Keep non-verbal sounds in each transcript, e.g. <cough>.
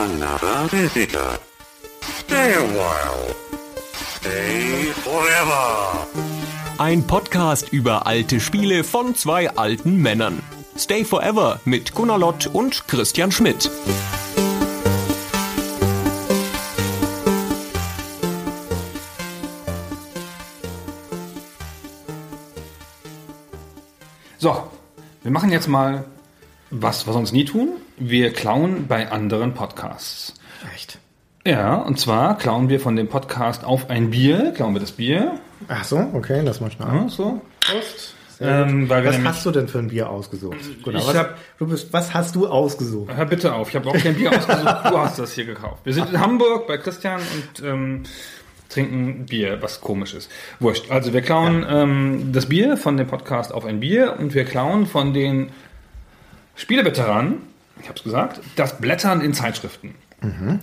Another visitor. Stay a while. Stay forever. Ein Podcast über alte Spiele von zwei alten Männern. Stay Forever mit Gunnar Lott und Christian Schmidt. So, wir machen jetzt mal was, wir sonst nie tun. Wir klauen bei anderen Podcasts. Echt? Ja, und zwar klauen wir von dem Podcast auf ein Bier, klauen wir das Bier. Ach so, okay, lass mal schnell. Ja, so. Prost. Ähm, was hast du denn für ein Bier ausgesucht? Ich was, hab- du bist, was hast du ausgesucht? Hör bitte auf, ich habe auch kein Bier ausgesucht, du hast das hier gekauft. Wir sind in Hamburg bei Christian und ähm, trinken Bier, was komisch ist. Wurscht. Also wir klauen ähm, das Bier von dem Podcast auf ein Bier und wir klauen von den Spieleveteranen, ich habe es gesagt, das Blättern in Zeitschriften.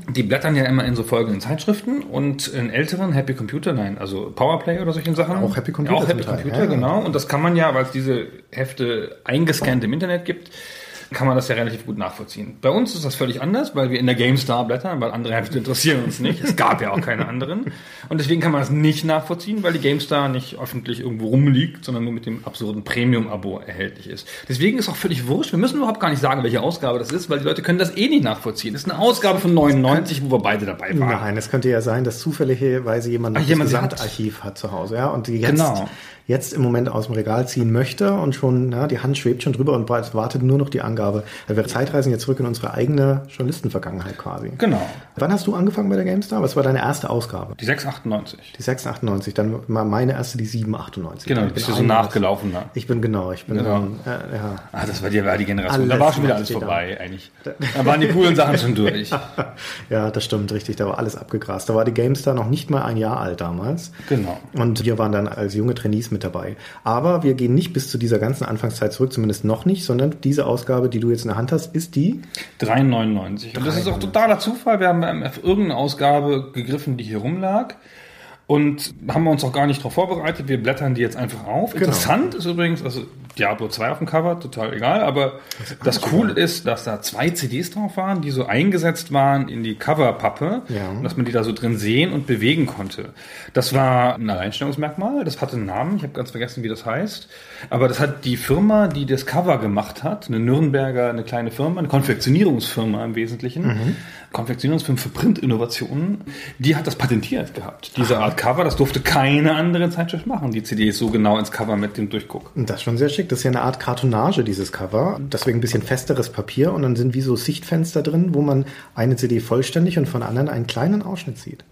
Die blättern ja immer in so folgenden Zeitschriften und in älteren Happy Computer, nein, also Powerplay oder solchen Sachen. Auch Happy Computer Ja, auch Happy Teil, Computer, ja. genau. Und das kann man ja, weil es diese Hefte eingescannt im Internet gibt, kann man das ja relativ gut nachvollziehen. Bei uns ist das völlig anders, weil wir in der GameStar blättern, weil andere Hefte interessieren uns nicht. Es gab ja auch keine anderen. Und deswegen kann man das nicht nachvollziehen, weil die GameStar nicht öffentlich irgendwo rumliegt, sondern nur mit dem absurden Premium-Abo erhältlich ist. Deswegen ist auch völlig wurscht. Wir müssen überhaupt gar nicht sagen, welche Ausgabe das ist, weil die Leute können das eh nicht nachvollziehen. Das ist eine Ausgabe von 99, wo wir beide dabei waren. Nein, es könnte ja sein, dass zufälligerweise jemand Ach, jemand das sie hat. Gesamtarchiv hat zu Hause, ja, und jetzt, Genau. Jetzt im Moment aus dem Regal ziehen möchte und schon, ja, die Hand schwebt schon drüber und wartet nur noch die Angabe. Wir Zeitreisen jetzt zurück in unsere eigene Journalistenvergangenheit quasi. Genau. Wann hast du angefangen bei der GameStar? Was war deine erste Ausgabe? Die 698. Die 698, dann war meine erste die 798. Genau, bist du so 91. nachgelaufen da. Ich bin genau, ich bin Genau. ähm, äh, ja. Ah, das war die, war die Generation. Alles da war schon wieder alles vorbei, eigentlich. <laughs> Da waren die coolen Sachen schon durch. <laughs> Ja, das stimmt, richtig. Da war alles abgegrast. Da war die GameStar noch nicht mal ein Jahr alt damals. Genau. Und wir waren dann als junge Trainees mit dabei. Aber wir gehen nicht bis zu dieser ganzen Anfangszeit zurück, zumindest noch nicht, sondern diese Ausgabe, die du jetzt in der Hand hast, ist die 3,99. Und das ist auch totaler Zufall. Wir haben beim F irgendeine Ausgabe gegriffen, die hier rumlag. Und haben wir uns auch gar nicht darauf vorbereitet. Wir blättern die jetzt einfach auf. Genau. Interessant ist übrigens, also Diablo 2 auf dem Cover, total egal. Aber das Coole ist, dass da zwei CDs drauf waren, die so eingesetzt waren in die Coverpappe. Ja. Dass man die da so drin sehen und bewegen konnte. Das war ein Alleinstellungsmerkmal. Das hatte einen Namen. Ich habe ganz vergessen, wie das heißt. Aber das hat die Firma, die das Cover gemacht hat, eine Nürnberger, eine kleine Firma, eine Konfektionierungsfirma im Wesentlichen. Konfektionierungsfirma für Printinnovationen. Die hat das patentiert gehabt. Diese Art Cover, das durfte keine andere Zeitschrift machen. Die CD ist so genau ins Cover mit dem Durchguck. Das ist schon sehr schick. Das ist ja eine Art Kartonage, dieses Cover. Deswegen ein bisschen festeres Papier und dann sind wie so Sichtfenster drin, wo man eine CD vollständig und von der anderen einen kleinen Ausschnitt sieht.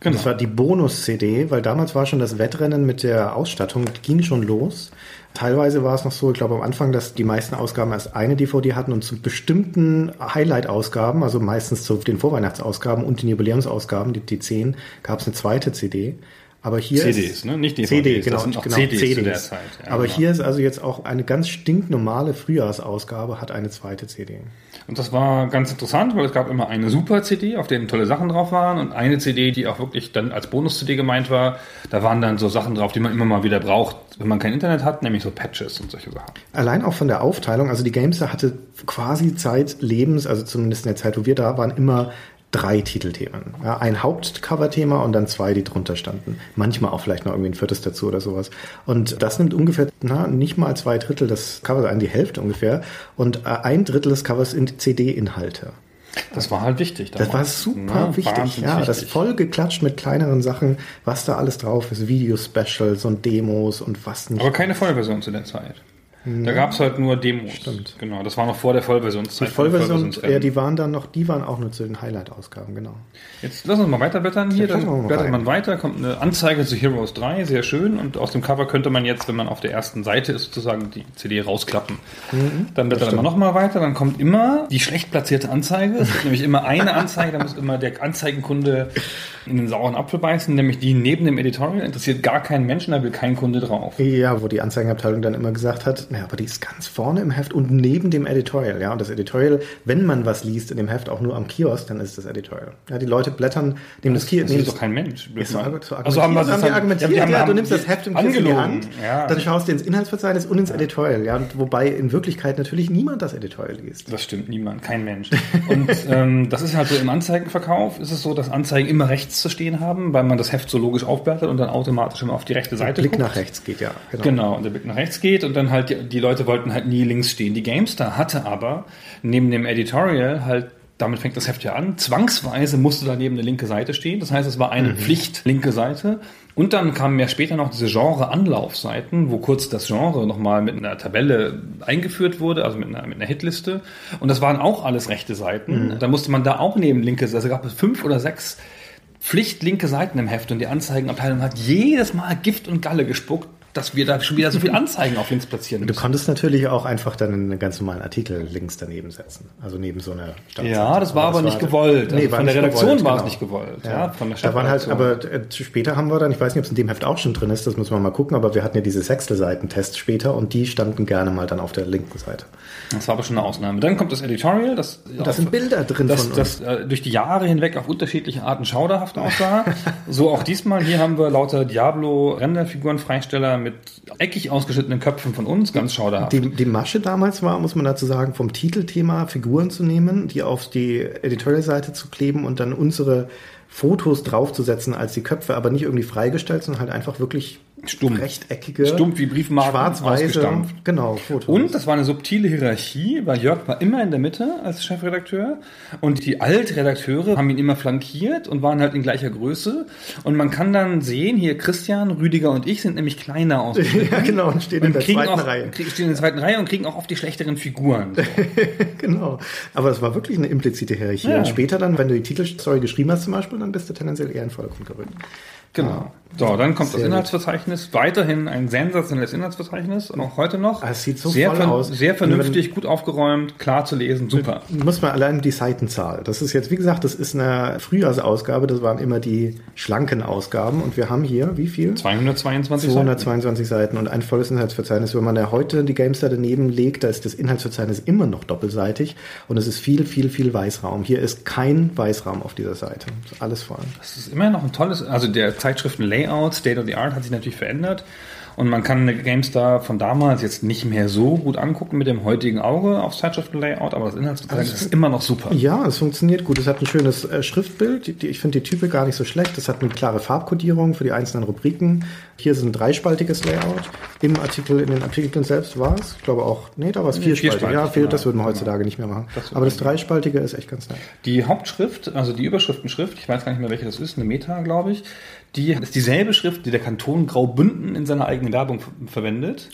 Genau. Das war die Bonus-CD, weil damals war schon das Wettrennen mit der Ausstattung, ging schon los. Teilweise war es noch so, ich glaube am Anfang, dass die meisten Ausgaben erst eine DVD hatten und zu bestimmten Highlight-Ausgaben, also meistens zu den Vorweihnachtsausgaben und den Jubiläumsausgaben, die, die 10, gab es eine zweite CD. Aber hier CDs, ist, ne? Nicht DVDs, CD, das genau, sind auch genau, CDs zu CDs. der Zeit, ja, Aber genau. hier ist also jetzt auch eine ganz stinknormale Frühjahrsausgabe, hat eine zweite CD. Und das war ganz interessant, weil es gab immer eine Super-CD, auf denen tolle Sachen drauf waren und eine CD, die auch wirklich dann als Bonus-CD gemeint war. Da waren dann so Sachen drauf, die man immer mal wieder braucht, wenn man kein Internet hat, nämlich so Patches und solche Sachen. Allein auch von der Aufteilung, also die Gamester hatte quasi zeitlebens, also zumindest in der Zeit, wo wir da waren, immer drei Titelthemen. Ja, ein Hauptcover-Thema und dann zwei, die drunter standen. Manchmal auch vielleicht noch irgendwie ein viertes dazu oder sowas. Und das nimmt ungefähr, na, nicht mal zwei Drittel des Covers ein, die Hälfte ungefähr. Und äh, ein Drittel des Covers sind CD-Inhalte. Das war halt wichtig. Das war damals. super Ja, wichtig. Ja, das wichtig. voll geklatscht mit kleineren Sachen, was da alles drauf ist. Video-Specials und Demos und was nicht. Aber keine Vollversion zu der Zeit. Da gab es halt nur Demos. Stimmt. Genau, das war noch vor der Vollversionszeit. Die Vollversion, ja, die waren dann noch, die waren auch nur zu den Highlight-Ausgaben, genau. Jetzt lass uns mal weiterblättern hier. Dann blättert rein. man weiter, kommt eine Anzeige zu Heroes 3, sehr schön. Und aus dem Cover könnte man jetzt, wenn man auf der ersten Seite ist, sozusagen die CD rausklappen. Mhm. dann blättert man nochmal weiter, dann kommt immer die schlecht platzierte Anzeige. Es gibt nämlich immer eine Anzeige, da muss immer der Anzeigenkunde in den sauren Apfel beißen, nämlich die neben dem Editorial interessiert gar keinen Menschen, da will kein Kunde drauf. Ja, wo die Anzeigenabteilung dann immer gesagt hat, ja, aber die ist ganz vorne im Heft und neben dem Editorial, ja. Und das Editorial, wenn man was liest in dem Heft, auch nur am Kiosk, dann ist das Editorial. Ja, die Leute blättern, nehmen das, Kiosk. Das ist doch kein Mensch. Ist also haben, wir haben die argumentiert, ja, ja, haben, du nimmst das Heft im Kiosk in die Hand, ja. dann schaust du ins Inhaltsverzeichnis und ins Editorial, ja. Und wobei in Wirklichkeit natürlich niemand das Editorial liest. Das stimmt, niemand, kein Mensch. Und ähm, das ist halt so im Anzeigenverkauf, ist es so, dass Anzeigen immer rechts zu stehen haben, weil man das Heft so logisch aufwertet und dann automatisch immer auf die rechte Seite Der Blick guckt. nach rechts geht, ja. Genau. genau, und der Blick nach rechts geht und dann halt die, die Leute wollten halt nie links stehen. Die GameStar hatte aber neben dem Editorial halt damit fängt das Heft ja an. Zwangsweise musste daneben eine linke Seite stehen. Das heißt, es war eine Pflicht linke Seite. Und dann kamen ja später noch diese Genre-Anlaufseiten, wo kurz das Genre nochmal mit einer Tabelle eingeführt wurde, also mit einer, mit einer Hitliste. Und das waren auch alles rechte Seiten. Da musste man da auch neben linke, also gab es fünf oder sechs Pflichtlinke Seiten im Heft und die Anzeigenabteilung hat jedes Mal Gift und Galle gespuckt, dass wir da schon wieder so viel <laughs> Anzeigen auf links platzieren Du müssen. konntest natürlich auch einfach dann einen ganz normalen Artikel links daneben setzen. Also neben so einer Startseite. Ja, das war aber nicht gewollt. Also war von der Redaktion gewollt, war es genau. nicht gewollt. Ja, Ja, von der da waren halt, aber äh, später haben wir dann, ich weiß nicht, ob es in dem Heft auch schon drin ist, das müssen wir mal gucken, aber wir hatten ja diese Sechstel-Seiten-Tests später und die standen gerne mal dann auf der linken Seite. Das war aber schon eine Ausnahme. Dann kommt das Editorial, das, da sind Bilder drin das, von uns. das äh, durch die Jahre hinweg auf unterschiedliche Arten schauderhaft aussah. <laughs> so auch diesmal. Hier haben wir lauter Diablo-Renderfigurenfreisteller mit eckig ausgeschnittenen Köpfen von uns, ganz schauderhaft. Die, die Masche damals war, muss man dazu sagen, vom Titelthema Figuren zu nehmen, die auf die Editorial-Seite zu kleben und dann unsere Fotos draufzusetzen als die Köpfe, aber nicht irgendwie freigestellt, sondern halt einfach wirklich Stumpf. rechteckige, Stumpf wie Briefmarken ausgestampft. genau, Fotos. Und das war eine subtile Hierarchie, weil Jörg war immer in der Mitte als Chefredakteur und die Altredakteure haben ihn immer flankiert und waren halt in gleicher Größe. Und man kann dann sehen, hier Christian, Rüdiger und ich sind nämlich kleiner aus. <laughs> ja, genau, und stehen in der zweiten auch, Reihe. stehen in der zweiten Reihe und kriegen auch oft die schlechteren Figuren. <laughs> Genau. Aber es war wirklich eine implizite Hierarchie. Ja. Und später dann, wenn du die Titelstory geschrieben hast zum Beispiel, dann bist du tendenziell eher in den Vordergrund gerückt. Genau. So, dann kommt das Sehr gut. Inhaltsverzeichnis. Weiterhin ein sensationelles Inhaltsverzeichnis, auch heute noch. Ah, es sieht so sehr, voll aus. Sehr vernünftig, gut aufgeräumt, klar zu lesen, super. Muss man allein die Seitenzahl. Das ist jetzt, wie gesagt, das ist eine Frühjahrsausgabe, das waren immer die schlanken Ausgaben. Und wir haben hier, wie viel? 222 Seiten. 222 Seiten und ein volles Inhaltsverzeichnis. Wenn man ja heute die Gamestar daneben legt, da ist das Inhaltsverzeichnis immer noch doppelseitig und es ist viel, viel, viel Weißraum. Hier ist kein Weißraum auf dieser Seite. Ist alles voll. Das ist immer noch ein tolles, also der Zeitschriften-Layout, State of the Art hat sich natürlich verändert. Und man kann eine GameStar von damals jetzt nicht mehr so gut angucken mit dem heutigen Auge aufs Zeitschriften-Layout, aber das Inhaltsverzeichnis ist immer noch super. Ja, es funktioniert gut. Es hat ein schönes äh, Schriftbild. Die, die, ich finde die Type gar nicht so schlecht. Es hat eine klare Farbkodierung für die einzelnen Rubriken. Hier ist ein dreispaltiges Layout. Im Artikel, in den Artikeln selbst war es. Ich glaube auch, nee, da war es vierspaltig. vierspaltig, Ja, viel, das genau. würde man heutzutage nicht mehr machen. Das Aber das dreispaltige ist echt ganz nett. Die Hauptschrift, also die Überschriftenschrift, ich weiß gar nicht mehr, welche das ist, eine Meta, glaube ich, die ist dieselbe Schrift, die der Kanton Graubünden in seiner eigenen Werbung ver- verwendet.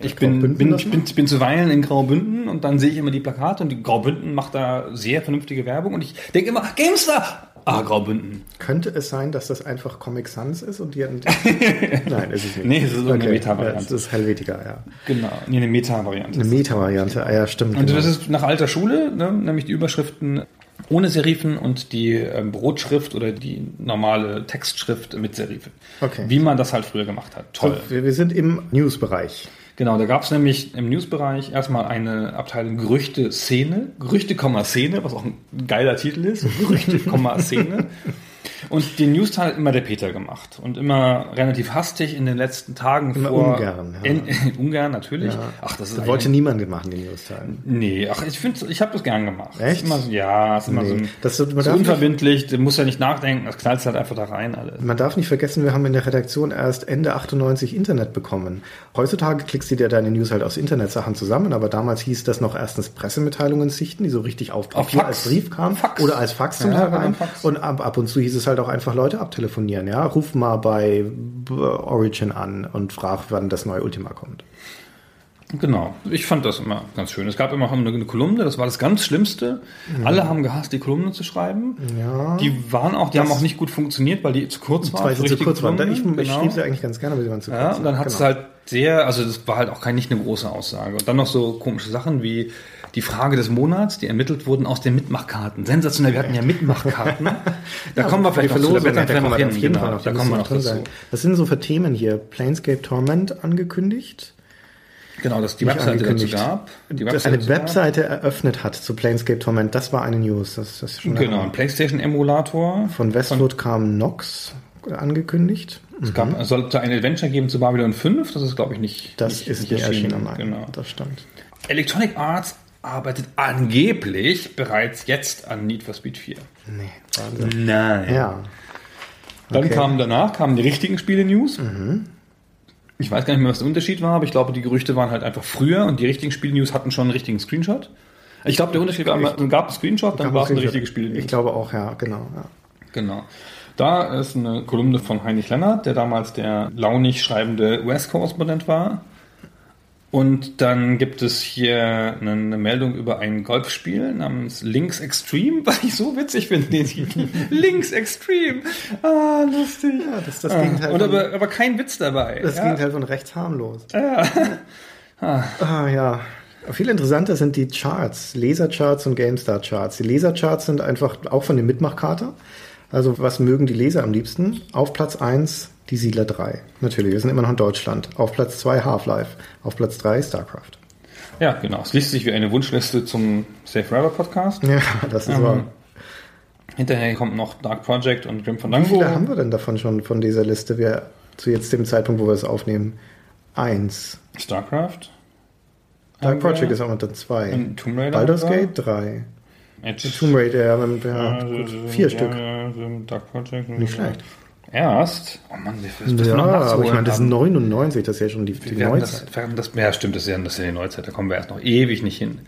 Ich bin, bin, ich bin, bin zuweilen in Graubünden und dann sehe ich immer die Plakate und die Graubünden macht da sehr vernünftige Werbung und ich denke immer, GameStar! Ah, Graubünden. Könnte es sein, dass das einfach Comic Sans ist und die <laughs> Nein, ist es nicht. Nee, es ist okay. Meta-Variante. Ja, Das ist Helvetica, ja. Genau, nee, eine Meta-Variante. Eine Meta-Variante, ah, ja, stimmt. Und genau. das ist nach alter Schule, ne, nämlich die Überschriften ohne Serifen und die ähm, Brotschrift oder die normale Textschrift mit Serifen. Okay. Wie man das halt früher gemacht hat. Toll. So, wir, wir sind im News-Bereich. Genau, da gab es nämlich im Newsbereich erstmal eine Abteilung Gerüchte Szene, Gerüchte, Szene, was auch ein geiler Titel ist, Gerüchte, Szene. <laughs> Und den News-Teil hat immer der Peter gemacht und immer relativ hastig in den letzten Tagen Immer vor. ungern, ja. In, Ungarn natürlich. Ach, das ist Das wollte niemand machen, die News-Teile. Nee, ach, ich finde, ich habe das gern gemacht. Echt? Immer so, ja, ist immer Nee. so, ein, Das- man so unverbindlich, du musst ja nicht nachdenken, das knallt halt einfach da rein alles. Man darf nicht vergessen, wir haben in der Redaktion erst Ende 98 Internet bekommen. Heutzutage klickst du dir deine News halt aus Internetsachen zusammen, aber damals hieß das noch erstens Pressemitteilungen sichten, die so richtig auf Auf Papier Fax. als Brief kamen oder als Fax zum Ja, Teil rein. Und ab, ab und zu hieß es halt auch einfach Leute abtelefonieren, ja. Ruf mal bei Origin an und frag, wann das neue Ultima kommt. Genau. Ich fand das immer ganz schön. Es gab immer eine, eine Kolumne, das war das ganz Schlimmste. Alle haben gehasst, die Kolumne zu schreiben. Ja. Die waren auch, die haben auch nicht gut funktioniert, weil die zu kurz waren. Weil sie zu kurz waren. Ich, Kolumnen. ich Genau. schrieb sie eigentlich ganz gerne, aber sie waren zu kurz. Ja, und dann hat es Genau. halt sehr, also das war halt auch kein, nicht eine große Aussage. Und dann noch so komische Sachen wie die Frage des Monats, die ermittelt wurden aus den Mitmachkarten. Sensationell, wir hatten ja Mitmachkarten. Da kommen wir vielleicht die noch zu, da da vielleicht kommen noch wir hin. auf jeden Fall noch, da kommen wir noch dazu. Was sind so für Themen hier? Planescape Torment angekündigt. Genau, dass die Nicht Webseite dazu gab. Die Dass Webseite eine dazu gab. Webseite eröffnet hat zu Planescape Torment, das war eine News. Das, das Genau, ein PlayStation-Emulator. Von Westwood kam Nox angekündigt. Es gab, es sollte ein Adventure geben zu Babylon 5, das ist, glaube ich, nicht, Das nicht, ist nicht erschienen. Nein, Genau. Das stimmt. Electronic Arts arbeitet angeblich bereits jetzt an Need for Speed 4. Nee, Wahnsinn. Nein. Ja. Dann Okay. kamen danach kamen die richtigen Spiele-News. Ich weiß gar nicht mehr, was der Unterschied war, aber ich glaube, die Gerüchte waren halt einfach früher und die richtigen Spiele-News hatten schon einen richtigen Screenshot. Ich glaube, der Unterschied war, es gab einen Screenshot, dann war es eine richtige Spiele-News. Ich glaube auch, ja, genau. Ja. Genau. Da ist eine Kolumne von Heinrich Lennart, der damals der launig schreibende US-Korrespondent war. Und dann gibt es hier eine, Meldung über ein Golfspiel namens Links Extreme, <laughs> was ich so witzig finde. den Titel. <laughs> Links Extreme. Ah, lustig. Ja, das ist das Ah, Gegenteil und von- aber, aber kein Witz dabei. Das ja. Gegenteil von rechts harmlos. <laughs> Ah, ja. Viel interessanter sind die Charts, Lesercharts und GameStar-Charts. Die Lesercharts sind einfach auch von der Mitmachkarte. Also was mögen die Leser am liebsten? Auf Platz 1 die Siedler 3. Natürlich, wir sind immer noch in Deutschland. Auf Platz 2 Half-Life. Auf Platz 3 StarCraft. ja, genau. Es liest sich wie eine Wunschliste zum Safe Forever Podcast. Ja, das ist wahr. Hinterher kommt noch Dark Project und Grim Wie Fandango. viele haben wir denn davon schon von dieser Liste? Wir zu jetzt dem Zeitpunkt, wo wir es aufnehmen. Eins. StarCraft. Dark. Project ist auch unter zwei. Und Tomb Raider Baldur's. Gate drei. Edge. Tomb Raider, ja, ja, Ja, vier Stück. Dark Project. Nicht schlecht. Erst. Oh Mann, wie viel das Ja, wir noch aber ich meine, das ist haben. 99, das ist ja schon die, die wir Neuzeit. das, wir das, ja, stimmt, das ist ja, das ist ja die Neuzeit, da kommen wir erst noch ewig nicht hin.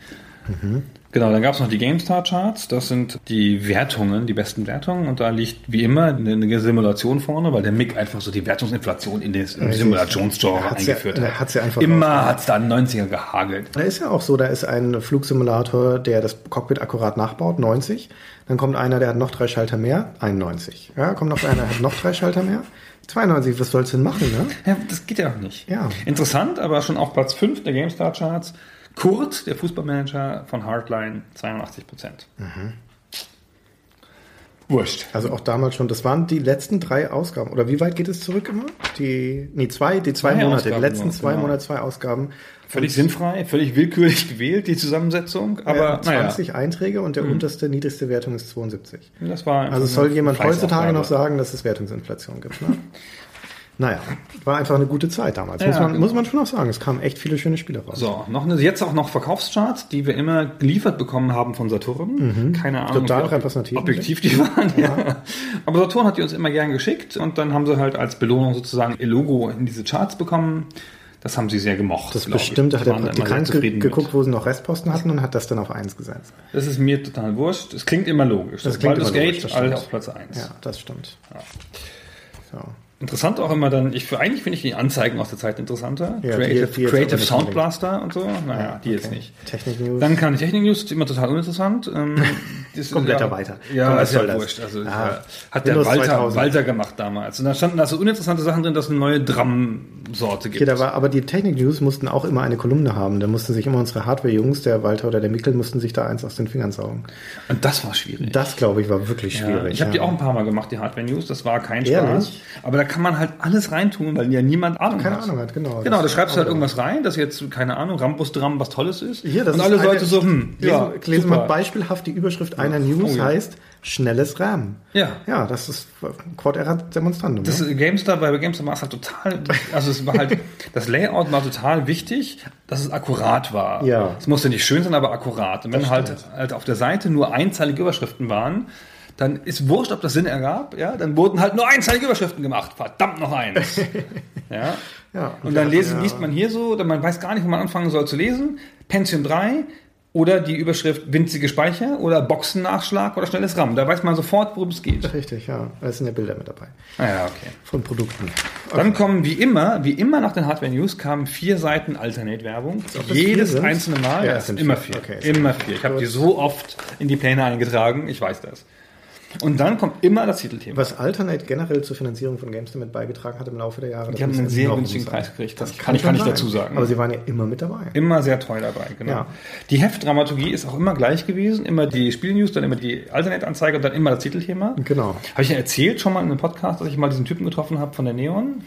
Mhm. Genau, dann gab es noch die GameStar-Charts, das sind die Wertungen, die besten Wertungen und da liegt wie immer eine, Simulation vorne, weil der Mick einfach so die Wertungsinflation in das im Simulationsgenre Hat's ja- eingeführt hat. hat's ja einfach Immer hat es da einen 90er gehagelt. Da ist ja auch so, da ist ein Flugsimulator, der das Cockpit akkurat nachbaut, 90. Dann kommt einer, der hat noch drei Schalter mehr, 91. Ja, kommt noch einer, der hat noch drei Schalter mehr, 92. Was soll's denn machen, ne? Ja, das geht ja auch nicht. Ja. Interessant, aber schon auf Platz 5 der GameStar-Charts. Kurt, der Fußballmanager von Hardline, 82 Prozent. Mhm. Wurscht. Also auch damals schon, das waren die letzten drei Ausgaben. Oder wie weit geht es zurück immer? Die, nee, zwei, die zwei, Zwei Monate, Ausgaben die letzten nur, zwei genau. Monate, zwei Ausgaben. Völlig sinnfrei, völlig willkürlich gewählt, die Zusammensetzung. Aber naja, 20 Einträge und der unterste, niedrigste Wertung ist 72. das war Also soll jemand heutzutage noch sagen, dass es Wertungsinflation gibt. Ne? <laughs> naja, war einfach eine gute Zeit damals. Ja, muss, man, genau. muss man schon auch sagen. Es kamen echt viele schöne Spiele raus. So, noch eine, jetzt auch noch Verkaufscharts, die wir immer geliefert bekommen haben von Saturn. Keine Ahnung, Mhm. Total repräsentativ. objektiv die <laughs> waren. Ja. Aber Saturn hat die uns immer gern geschickt und dann haben sie halt als Belohnung sozusagen ihr Logo in diese Charts bekommen. Das haben sie sehr gemocht. das glaub ich. hat der Praktikant ge mit. geguckt, wo sie noch Restposten hatten und hat das dann auf eins gesetzt. Das ist mir total wurscht. Es klingt immer logisch. Das klingt Baldur's immer logisch, Gate, das alle stimmt. auf Platz 1. Ja, das stimmt. So. Interessant auch immer dann, ich, für- eigentlich finde ich die Anzeigen aus der Zeit interessanter. Ja, die- Creative, die jetzt Creative Sound. Blaster und so. Naja, die jetzt okay. nicht. Technik-News. Dann kam die Technik-News, ist immer total uninteressant. Ähm, <laughs> blätter ja, weiter. Ja, Komm, ist ja das? wurscht. Also, Ah, ja, hat der Windows Walter, 2000. Walter gemacht damals. Und da standen also uninteressante Sachen drin, dass es eine neue Drum-Sorte gibt. Okay, da war, aber die Technik-News mussten auch immer eine Kolumne haben. Da mussten sich immer unsere Hardware-Jungs, der Walter oder der Mikkel, mussten sich da eins aus den Fingern saugen. und das war schwierig. Das, glaube ich, war wirklich Ja, schwierig. ich habe die ja. auch ein paar Mal gemacht, die Hardware News. Das war kein Ehrlich? Spaß. Aber da kann man halt alles reintun, weil ja niemand Ahnung Keine hat. Ahnung hat, genau. Genau, da schreibst du halt irgendwas rein, dass jetzt, keine Ahnung, Rambus-Dram was Tolles ist. Hier, das und ist alle Leute so, hm, Lesen, ja, lesen super. beispielhaft die Überschrift einer News Oh ja. heißt schnelles RAM. Ja. Ja, das ist Quod erat demonstrandum. Das ist GameStar, bei GameStar war es halt total, also es war halt, <laughs> das Layout war total wichtig, dass es akkurat war. Ja. Es musste nicht schön sein, aber akkurat. Und wenn Das halt, stimmt. halt auf der Seite nur einzeilige Überschriften waren, dann ist wurscht, ob das Sinn ergab, ja, dann wurden halt nur einzeilige Überschriften gemacht. Verdammt noch eins. <laughs> ja. Ja, Und dann ja, lesen, ja. liest man hier so, dann man weiß gar nicht, wo man anfangen soll zu lesen. Pension 3, oder die Überschrift winzige Speicher oder Boxennachschlag oder schnelles RAM. Da weiß man sofort, worum es geht. Richtig, ja. Da sind ja Bilder mit dabei. Ah ja, okay. Von Produkten. Dann kommen wie immer, wie immer nach den Hardware News kamen vier Seiten das Jedes einzelne Mal. Ja, Ja, es sind immer vier. vier. Okay, immer vier. Ich habe die so oft in die Pläne eingetragen. Ich weiß das. Und dann kommt immer das Titelthema. Was Alternate generell zur Finanzierung von Games damit beigetragen hat im Laufe der Jahre. Die das haben einen sehr günstigen. Preis gekriegt. Das kann ich gar nicht dazu sagen. Aber sie waren ja immer mit dabei. Immer sehr teuer dabei, genau. Ja. Die Heftdramaturgie ist auch immer gleich gewesen. Immer die Spielnews, dann immer die Alternate-Anzeige und dann immer das Titelthema. Genau. Habe ich ja erzählt schon mal in einem Podcast, dass ich mal diesen Typen getroffen habe von der Neon.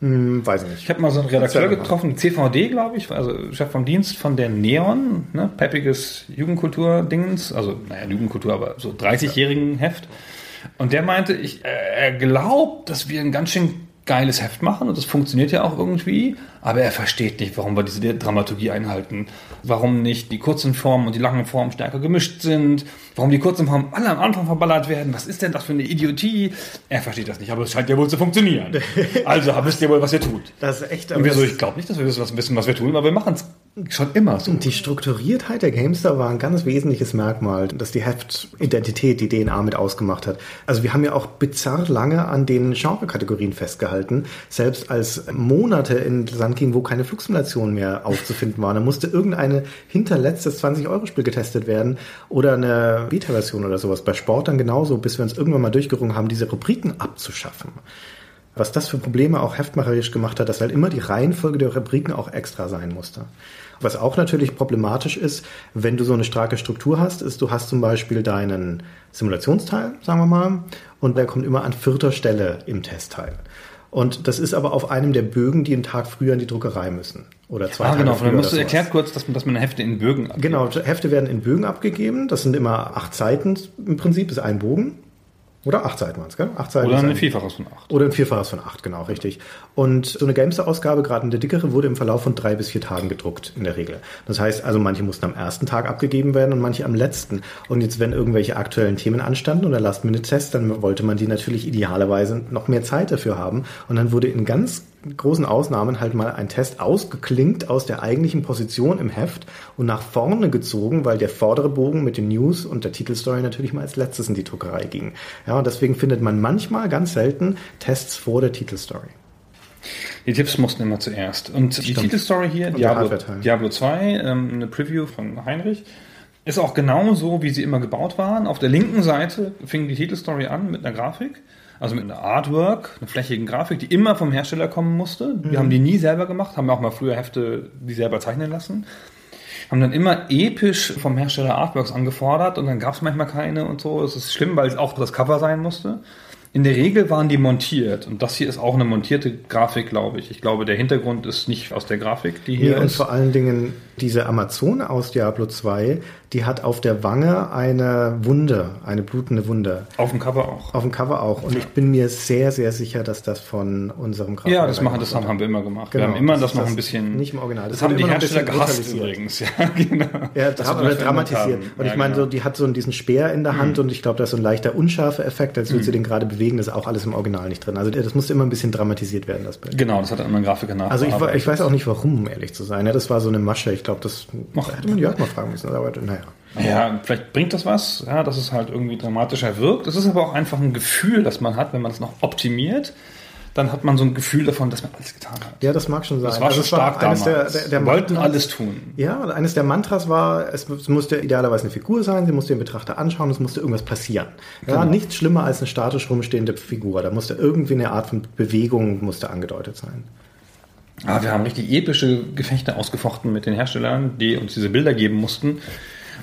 Hm, weiß ich Ich nicht. habe mal so einen Redakteur getroffen, CVD, glaube ich, also Chef vom Dienst von der Neon, ne, peppiges Jugendkultur-Dingens, also, naja, Jugendkultur, aber so 30-jährigen Heft. Und der meinte, ich, äh, er glaubt, dass wir ein ganz schön geiles Heft machen und das funktioniert ja auch irgendwie, aber er versteht nicht, warum wir diese Dramaturgie einhalten, warum nicht die kurzen Formen und die langen Formen stärker gemischt sind, warum die kurzen Formen alle am Anfang verballert werden, was ist denn das für eine Idiotie? Er versteht das nicht, aber es scheint ja wohl zu funktionieren. <laughs> Also wisst ihr wohl, was ihr tut. Das ist echt. Und wir so, ich glaube nicht, dass wir wissen, was, wissen, was wir tun, aber wir machen es schon immer so. Die Strukturiertheit der GameStar war ein ganz wesentliches Merkmal, das die Heftidentität, die DNA mit ausgemacht hat. Also wir haben ja auch bizarr lange an den Genre-Kategorien festgehalten, selbst als Monate in Land ging, wo keine Flugsimulation mehr aufzufinden war. Da musste irgendeine hinterletztes 20-Euro-Spiel getestet werden oder eine Beta-Version oder sowas. Bei Sport dann genauso, bis wir uns irgendwann mal durchgerungen haben, diese Rubriken abzuschaffen. Was das für Probleme auch heftmacherisch gemacht hat, dass halt immer die Reihenfolge der Rubriken auch extra sein musste. Was auch natürlich problematisch ist, wenn du so eine starke Struktur hast, ist, du hast zum Beispiel deinen Simulationsteil, sagen wir mal, und der kommt immer an vierter Stelle im Testteil. Und das ist aber auf einem der Bögen, die einen Tag früher in die Druckerei müssen. Oder zwei Ah, Tage genau. früher. Dann musst du erklärt kurz, dass man, dass man Hefte in Bögen abgibt. Genau, Hefte werden in Bögen abgegeben. Das sind immer acht Seiten im Prinzip, ist ein Bogen. Oder acht Seiten waren es, gell? Acht Seiten Oder ein Vielfaches von acht. oder ein Vierfaches von acht, genau, richtig. Und so eine Gamester-Ausgabe, gerade eine dickere, wurde im Verlauf von drei bis vier Tagen gedruckt, in der Regel. Das heißt, also manche mussten am ersten Tag abgegeben werden und manche am letzten. Und jetzt, wenn irgendwelche aktuellen Themen anstanden oder Last-Minute-Tests, dann wollte man die natürlich idealerweise noch mehr Zeit dafür haben. Und dann wurde in ganz großen Ausnahmen halt mal ein Test ausgeklinkt aus der eigentlichen Position im Heft und nach vorne gezogen, weil der vordere Bogen mit den News und der Titelstory natürlich mal als letztes in die Druckerei ging. Ja, und deswegen findet man manchmal ganz selten Tests vor der Titelstory. Die Tipps mussten immer zuerst. Und die Stimmt. Titelstory hier, Und der Diablo. Diablo 2, ähm, eine Preview von Heinrich, ist auch genau so, wie sie immer gebaut waren. Auf der linken Seite fing die Titelstory an mit einer Grafik, also mit einer Artwork, einer flächigen Grafik, die immer vom Hersteller kommen musste. Mhm. Wir haben die nie selber gemacht, haben auch mal früher Hefte die selber zeichnen lassen. Haben dann immer episch vom Hersteller Artworks angefordert und dann gab es manchmal keine und so. Das ist schlimm, weil es auch das Cover sein musste. In der Regel waren die montiert und das hier ist auch eine montierte Grafik, glaube ich. Ich glaube, der Hintergrund ist nicht aus der Grafik, die hier Hier und ist. vor allen Dingen diese Amazone aus Diablo 2, die hat auf der Wange eine Wunde, eine blutende Wunde. Auf dem Cover auch. Auf dem Cover auch. Und ich bin mir sehr, sehr sicher, dass das von unserem Grafiker Ja, das machen, das haben wir immer gemacht. Genau, wir haben immer das das, noch ein bisschen. nicht im Original. Das, Das haben die ein Hersteller gehasst übrigens. <laughs> Ja, genau. Ja, Das wird oder dramatisiert. haben. Und Ja, ich meine, genau. so, die hat so diesen Speer in der Hand und ich glaube, da ist so ein leichter unscharfer Effekt, als würde sie den gerade bewegen. Das ist auch alles im Original nicht drin. Also das musste immer ein bisschen dramatisiert werden, das Bild. Genau, das hat einen anderen Grafiker nach. Also ich, ich weiß auch nicht warum, um ehrlich zu sein. Ja, das war so eine Masche. Ich glaube, das Ach. hätte man Jörg mal fragen müssen. Aber naja. Ja, vielleicht bringt das was, ja, dass es halt irgendwie dramatischer wirkt. Es ist aber auch einfach ein Gefühl, das man hat, wenn man es noch optimiert, dann hat man so ein Gefühl davon, dass man alles getan hat. Ja, das mag schon sein. Das war Also schon war stark eines damals. Der, der, der Wir wollten Mantras- alles tun. Ja, eines der Mantras war, es, es musste idealerweise eine Figur sein, sie musste den Betrachter anschauen, es musste irgendwas passieren. Ja, Genau. nichts schlimmer als eine statisch rumstehende Figur. Da musste irgendwie eine Art von Bewegung musste angedeutet sein. Aber wir haben richtig epische Gefechte ausgefochten mit den Herstellern, die uns diese Bilder geben mussten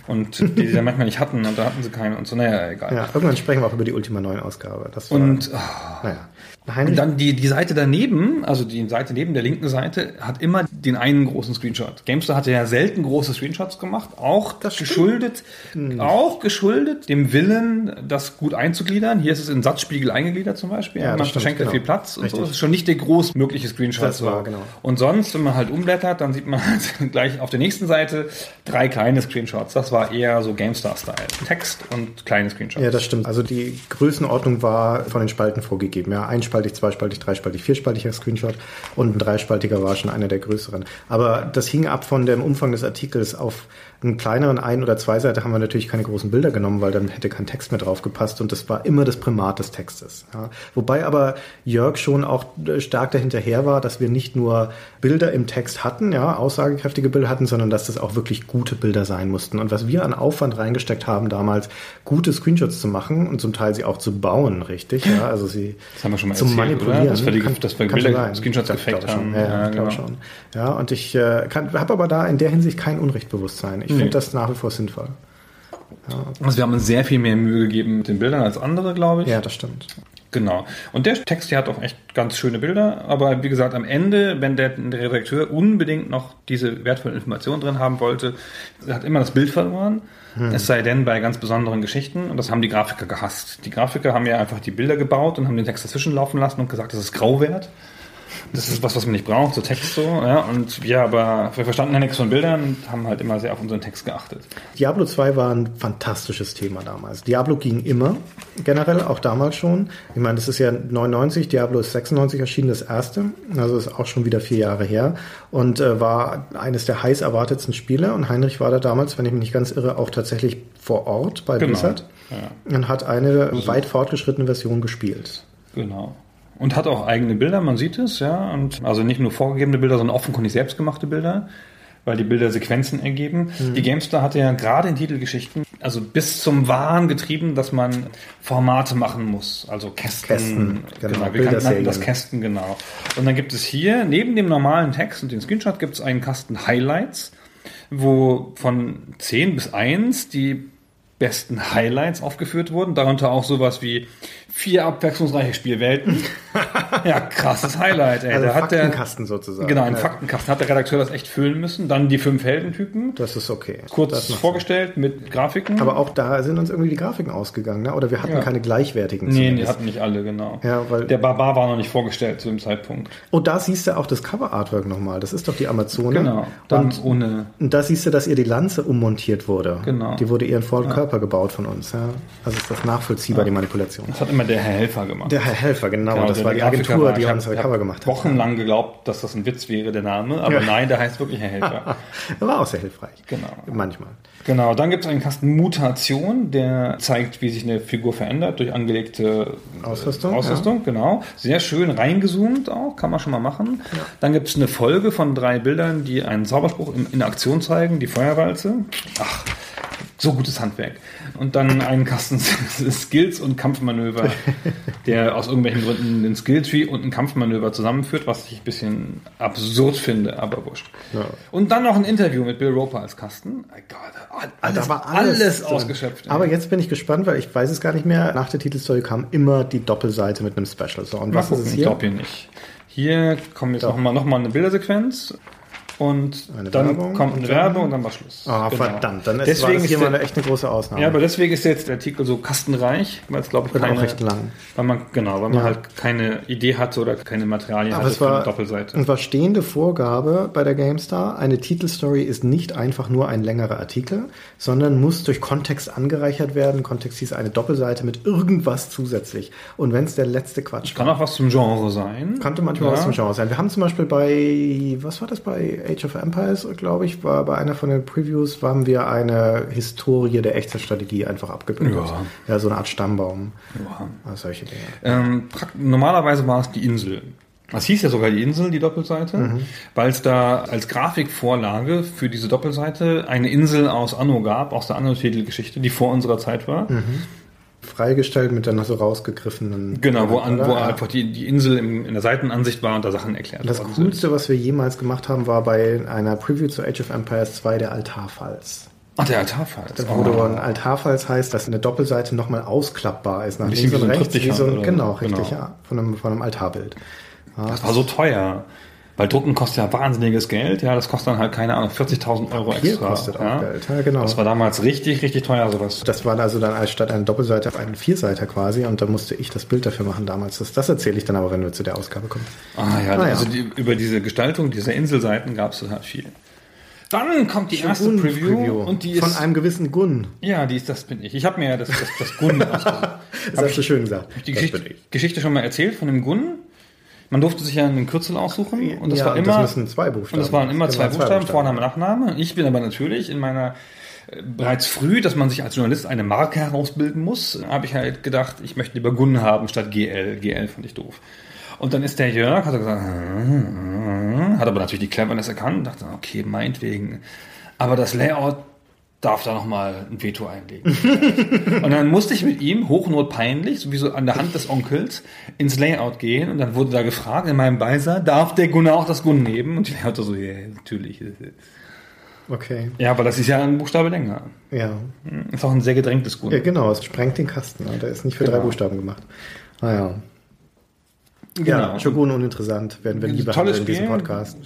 und die sie dann manchmal nicht hatten und da hatten sie keine und so, naja, egal. Ja, irgendwann sprechen wir auch über die Ultima 9 Ausgabe. Das war, Und ah, naja. Heinrich, Und dann die, die Seite daneben, also die Seite neben der linken Seite, hat immer den einen großen Screenshot. Gamester hatte ja selten große Screenshots gemacht, auch Das stimmt. geschuldet, auch geschuldet dem Willen, das gut einzugliedern. Hier ist es in Satzspiegel eingegliedert zum Beispiel. Ja, man verschenkt genau. viel Platz und so. Richtig. Das ist schon nicht der großmögliche Screenshot. Das war, genau. Und sonst, wenn man halt umblättert, dann sieht man halt <laughs> gleich auf der nächsten Seite drei kleine Screenshots. Das war eher so GameStar-Style. Text und kleine Screenshots. Ja, das stimmt. Also die Größenordnung war von den Spalten vorgegeben. Ja, einspaltig, zweispaltig, dreispaltig, vierspaltiger Screenshot und ein dreispaltiger war schon einer der größeren. Aber das hing ab von dem Umfang des Artikels. Auf einen kleineren Ein- oder Zweiseite haben wir natürlich keine großen Bilder genommen, weil dann hätte kein Text mehr drauf gepasst und das war immer das Primat des Textes. Ja. Wobei aber Jörg schon auch äh, stark dahinterher war, dass wir nicht nur Bilder im Text hatten, ja, aussagekräftige Bilder hatten, sondern dass das auch wirklich gute Bilder sein mussten. Und was wir an Aufwand reingesteckt haben damals, gute Screenshots zu machen und zum Teil sie auch zu bauen, richtig, ja, also sie Das haben wir schon mal zum erzählt, Manipulieren. oder? Dass wir die- Kann- dass wir kann Bilder- sein. Screenshots gefaked haben. Ja, Ja, genau. schon. Ja, und ich äh, habe aber da in der Hinsicht kein Unrechtbewusstsein. Ich finde das nach wie vor sinnvoll. Also wir haben uns sehr viel mehr Mühe gegeben mit den Bildern als andere, glaube ich. Ja, das stimmt. Genau. Und der Text hier hat auch echt ganz schöne Bilder, aber wie gesagt, am Ende, wenn der, der Redakteur unbedingt noch diese wertvollen Informationen drin haben wollte, hat immer das Bild verloren. Es sei denn bei ganz besonderen Geschichten. Und das haben die Grafiker gehasst. Die Grafiker haben ja einfach die Bilder gebaut und haben den Text dazwischen laufen lassen und gesagt, das ist Grauwert. Das ist was, was man nicht braucht, so Text so. Ja, und ja, aber wir verstanden ja nichts von Bildern und haben halt immer sehr auf unseren Text geachtet. Diablo 2 war ein fantastisches Thema damals. Diablo ging immer, generell, auch damals schon. Ich meine, das ist ja 99, Diablo ist 96 erschienen, das erste. Also ist auch schon wieder vier Jahre her. Und äh, war eines der heiß erwartetsten Spiele. Und Heinrich war da damals, wenn ich mich nicht ganz irre, auch tatsächlich vor Ort bei Genau. Blizzard. Und hat eine weit fortgeschrittene Version gespielt. Genau. Und hat auch eigene Bilder, man sieht es, ja. Und also nicht nur vorgegebene Bilder, sondern offenkundig selbstgemachte Bilder, weil die Bilder Sequenzen ergeben. Die GameStar hatte ja gerade in Titelgeschichten, also bis zum Wahn getrieben, dass man Formate machen muss. Also Kästen. Kästen, genau, genau. Wir kannten das Kästen, genau. Und dann gibt es hier, neben dem normalen Text und dem Screenshot, gibt es einen Kasten Highlights, wo von 10 bis 1 die besten Highlights aufgeführt wurden, darunter auch sowas wie vier abwechslungsreiche Spielwelten. <laughs> ja, krasses Highlight, ey. Also da hat der, Faktenkasten sozusagen. genau, ein Ja. Faktenkasten. Hat der Redakteur das echt füllen müssen. Dann die fünf Heldentypen. Das ist okay. Kurz vorgestellt mit Grafiken. Aber auch da sind uns irgendwie die Grafiken ausgegangen, ne? oder wir hatten Ja. keine gleichwertigen. nee, zumindest. hatten nicht alle, genau. Ja, weil- der Barbar war noch nicht vorgestellt zu dem Zeitpunkt. Und da siehst du auch das Cover-Artwork nochmal. Das ist doch die Amazone. Genau. Und, ohne. und da siehst du, dass ihr die Lanze ummontiert wurde. Genau. Die wurde ihren vollen Körper gebaut von uns. Ja. Also ist das nachvollziehbar, die Manipulation. Das hat immer der Herr Helfer gemacht. Der Herr Helfer, genau. Genau, das war die Agentur, war- die ich ich hab Cover gemacht hat. Wochenlang geglaubt, dass das ein Witz wäre, der Name, aber Ja. nein, der heißt wirklich Herr Helfer. <laughs> Er war auch sehr hilfreich. Genau. Manchmal. Genau, dann gibt es einen Kasten Mutation, der zeigt, wie sich eine Figur verändert durch angelegte äh, Ausrüstung, Ausrüstung, genau. Sehr schön reingezoomt auch, kann man schon mal machen. Dann gibt es eine Folge von drei Bildern, die einen Zauberspruch in, in Aktion zeigen, die Feuerwalze. Ach, so gutes Handwerk. Und dann einen Kasten <laughs> Skills und Kampfmanöver, <laughs> der aus irgendwelchen Gründen den Skilltree und ein Kampfmanöver zusammenführt, was ich ein bisschen absurd finde, aber wurscht. Ja. Und dann noch ein Interview mit Bill Roper als Kasten. Oh Gott, alles, da war alles, alles, ausgeschöpft. Aber jetzt bin ich gespannt, weil ich weiß es gar nicht mehr. Nach der Titelstory kam immer die Doppelseite mit einem Special. So, und was ist es ich hier? glaube hier nicht. Hier kommt jetzt nochmal noch mal eine Bildersequenz und Eine dann Werbung kommt und eine Werbung und dann war Schluss. Ah, Genau. verdammt. Dann ist, deswegen war das hier ist mal echt eine große Ausnahme. ja, aber deswegen ist jetzt der Artikel so kastenreich, weil es glaube ich Wird auch keine, recht lang. weil man genau, weil man Ja. halt keine Idee hatte oder keine Materialien Aber hatte es war, eine Doppelseite. es war stehende Vorgabe bei der GameStar. Eine Titelstory ist nicht einfach nur ein längerer Artikel, sondern muss durch Kontext angereichert werden. Kontext hieß eine Doppelseite mit irgendwas zusätzlich. Und wenn es der letzte Quatsch Kann auch was zum Genre sein. Könnte manchmal Ja. was zum Genre sein. Wir haben zum Beispiel bei, was war das bei Age of Empires, glaube ich, war bei einer von den Previews, haben wir eine Historie der Echtzeitstrategie einfach abgebildet. Ja. Ja, so eine Art Stammbaum. Ja. Solche Dinge. Ähm, normalerweise war es die Insel. Das hieß ja sogar die Insel, die Doppelseite, Mhm. weil es da als Grafikvorlage für diese Doppelseite eine Insel aus Anno gab, aus der Anno-Titelgeschichte, die vor unserer Zeit war. Mhm. Freigestellt mit dann so rausgegriffenen. Genau, wo, an, wo Ja. einfach die, die Insel im, in der Seitenansicht war und da Sachen erklärt Das sind. Coolste, was wir jemals gemacht haben, war bei einer Preview zu Age of Empires 2 der Altarfalls. Ach, der Altarfall. Da wurde ein Altarfalls heißt, dass eine Doppelseite nochmal ausklappbar ist nach links und rechts. Wie so ein, genau, richtig, Genau. ja. Von einem, von einem Altarbild. Das war so teuer. Weil Drucken kostet ja wahnsinniges Geld. Ja, das kostet dann halt, keine Ahnung, 40.000 Euro Papier extra. kostet auch ja. Geld. Ja, genau. Das war damals richtig, richtig teuer, sowas. Das war also dann als statt einer Doppelseite auf einen Vierseiter quasi und da musste ich das Bild dafür machen damals. Das, das erzähle ich dann aber, wenn wir zu der Ausgabe kommen. Ah ja, Ah, ja. also die, über diese Gestaltung dieser Inselseiten gab es halt viel. Dann kommt die erste Gun Preview, und die ist von einem gewissen Gun. ja, die ist das bin ich. Ich habe mir ja das das, das Gun. <laughs> Das hast du schön gesagt. die Geschichte. Geschichte schon mal erzählt von dem Gun. Man durfte sich ja einen Kürzel aussuchen und das Ja, war immer das müssen zwei Buchstaben. Und das waren immer Das zwei zwei Buchstaben, Buchstaben. Vorname, Nachname. Ich bin aber natürlich in meiner äh, bereits früh, dass man sich als Journalist eine Marke herausbilden muss, habe ich halt gedacht, ich möchte lieber Gun haben statt GL. GL fand ich doof. Und dann ist der Jörg, hat er gesagt, "Hm, <laughs> hat aber natürlich die Cleverness erkannt und dachte, okay, meinetwegen. Aber das Layout darf da nochmal ein Veto einlegen. und dann musste ich mit ihm, hochnotpeinlich, sowieso an der Hand des Onkels, ins Layout gehen und dann wurde da gefragt, in meinem Beisein, darf der Gunnar auch das Gun nehmen? Und die Layouter so, ja, natürlich. Okay. Ja, aber das ist ja ein Buchstabe länger. Ja. Ist auch ein sehr gedrängtes Gun. ja, genau. Es sprengt den Kasten. ne? Der ist nicht für drei Genau. Buchstaben gemacht. Naja. Genau. Ja, Shogun uninteressant. Werden wir lieber Tolles in diesem Spiel. Podcast.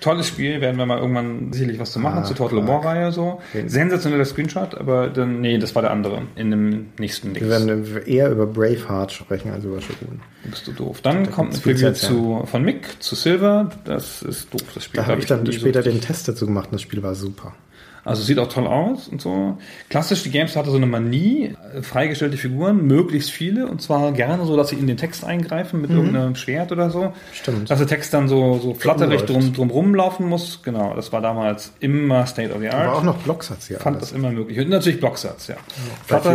Tolles Spiel, werden wir mal irgendwann sicherlich was zu machen Ah, zur Total. War Reihe so. Okay. Sensationeller Screenshot, aber dann, nee, das war der andere in dem nächsten Dings. Wir werden eher über Braveheart sprechen als über Shogun. Bist du doof. Dann kommt eine gibt's viel Preview zu von Mick zu Silver. Das ist doof, das Spiel. Da habe ich dann später den Test dazu gemacht und das Spiel war super. Also sieht auch toll aus und so. Klassisch, die Games hatte so eine Manie, äh, freigestellte Figuren, möglichst viele, und zwar gerne so, dass sie in den Text eingreifen mit irgendeinem Schwert oder so. Mhm. Stimmt. Dass der Text dann so, so flatterig drum, drum rumlaufen muss. Genau, das war damals immer State of the Aber auch Art. noch Blocksatz hier. Fand alles. das immer möglich. Und natürlich Blocksatz, ja.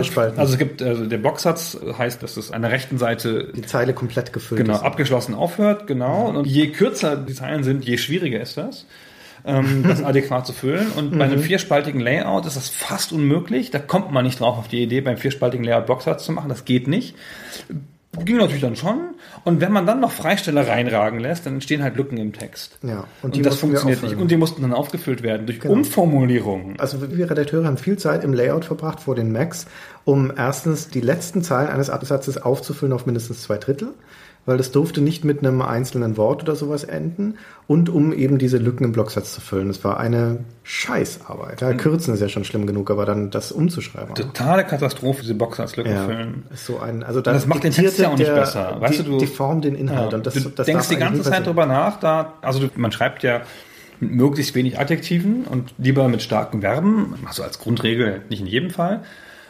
Spalten. also es gibt, also der Blocksatz heißt, dass es an der rechten Seite Die Zeile komplett gefüllt Genau, ist. abgeschlossen aufhört, genau. Und je kürzer die Zeilen sind, je schwieriger ist das, ähm, das adäquat zu füllen. Und bei Mhm. einem vierspaltigen Layout ist das fast unmöglich. Da kommt man nicht drauf auf die Idee, beim vierspaltigen Layout Blocksatz zu machen. Das geht nicht. Ging natürlich dann schon. Und wenn man dann noch Freisteller reinragen lässt, dann entstehen halt Lücken im Text. Ja, Und, die das funktioniert nicht. Und die mussten dann aufgefüllt werden durch Genau. Umformulierungen. Also wir Redakteure haben viel Zeit im Layout verbracht vor den Macs, um erstens die letzten Zeilen eines Absatzes aufzufüllen auf mindestens zwei Drittel, weil das durfte nicht mit einem einzelnen Wort oder sowas enden und um eben diese Lücken im Blocksatz zu füllen. Das war eine Scheißarbeit. Ja, Kürzen ist ja schon schlimm genug, aber dann das umzuschreiben. Totale Katastrophe, diese Blocksatz-Lücken ja, füllen. ist so ein, also da Das macht den Text ja auch nicht diktierte besser. Weißt die, du, du- die Form den Inhalt Ja, und das, du das denkst die ganze Zeit drüber nach, da, also du, man schreibt ja mit möglichst wenig Adjektiven und lieber mit starken Verben, also als Grundregel, nicht in jedem Fall.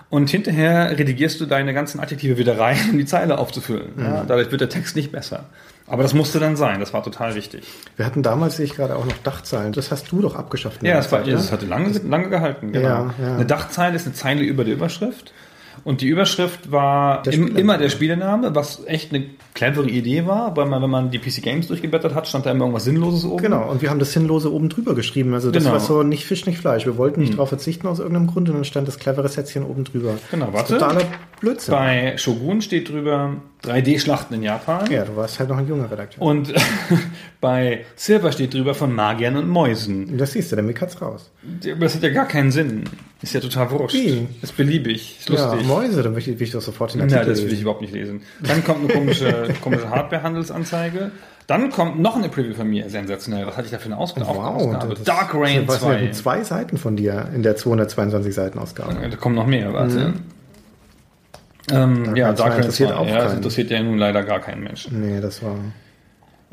Und hinterher redigierst du deine ganzen Adjektive wieder rein, um die Zeile aufzufüllen. Ja, dadurch wird der Text nicht besser. Aber das musste dann sein, das war total wichtig. Wir hatten damals, sehe ich gerade, auch noch Dachzeilen. Das hast du doch abgeschafft. in Ja, das, war, Zeit, das hatte lange, lange gehalten. Genau. Ja, ja. Eine Dachzeile ist eine Zeile über der Überschrift. Und die Überschrift war Der im, immer der Spielename, was echt eine clevere Idee war, weil man, wenn man die PC Games durchgeblättert hat, stand da immer irgendwas Sinnloses oben. Genau, und wir haben das Sinnlose oben drüber geschrieben. Also das Genau. war so nicht Fisch, nicht Fleisch. Wir wollten nicht drauf verzichten aus irgendeinem Grund und dann stand das clevere Sätzchen oben drüber. Genau, warte. Totaler Blödsinn. Bei Shogun steht drüber 3D-Schlachten in Japan. ja, du warst halt noch ein junger Redakteur. Und <laughs> bei Silver steht drüber von Magiern und Mäusen. Das siehst du, Mick hat's raus. Das hat ja gar keinen Sinn. Ist ja total wurscht. Wie? Ist beliebig. Ist Ja, lustig. Mäuse, dann will ich, doch sofort den Nein, Artikel das will ich überhaupt nicht lesen. Dann kommt eine komische, <laughs> komische Hardware-Handelsanzeige. Dann kommt noch eine Preview von mir. Sensationell. Was hatte ich da für eine Ausgabe? Ausgabe? das- Dark Rain das waren 2. zwei Seiten von dir in der 222 Seiten Ausgabe. Da kommen noch mehr, warte. Ähm, ja, Rain 2 Dark Rain 2. interessiert auch Ja, das interessiert ja nun leider gar keinen Menschen. Nee, das war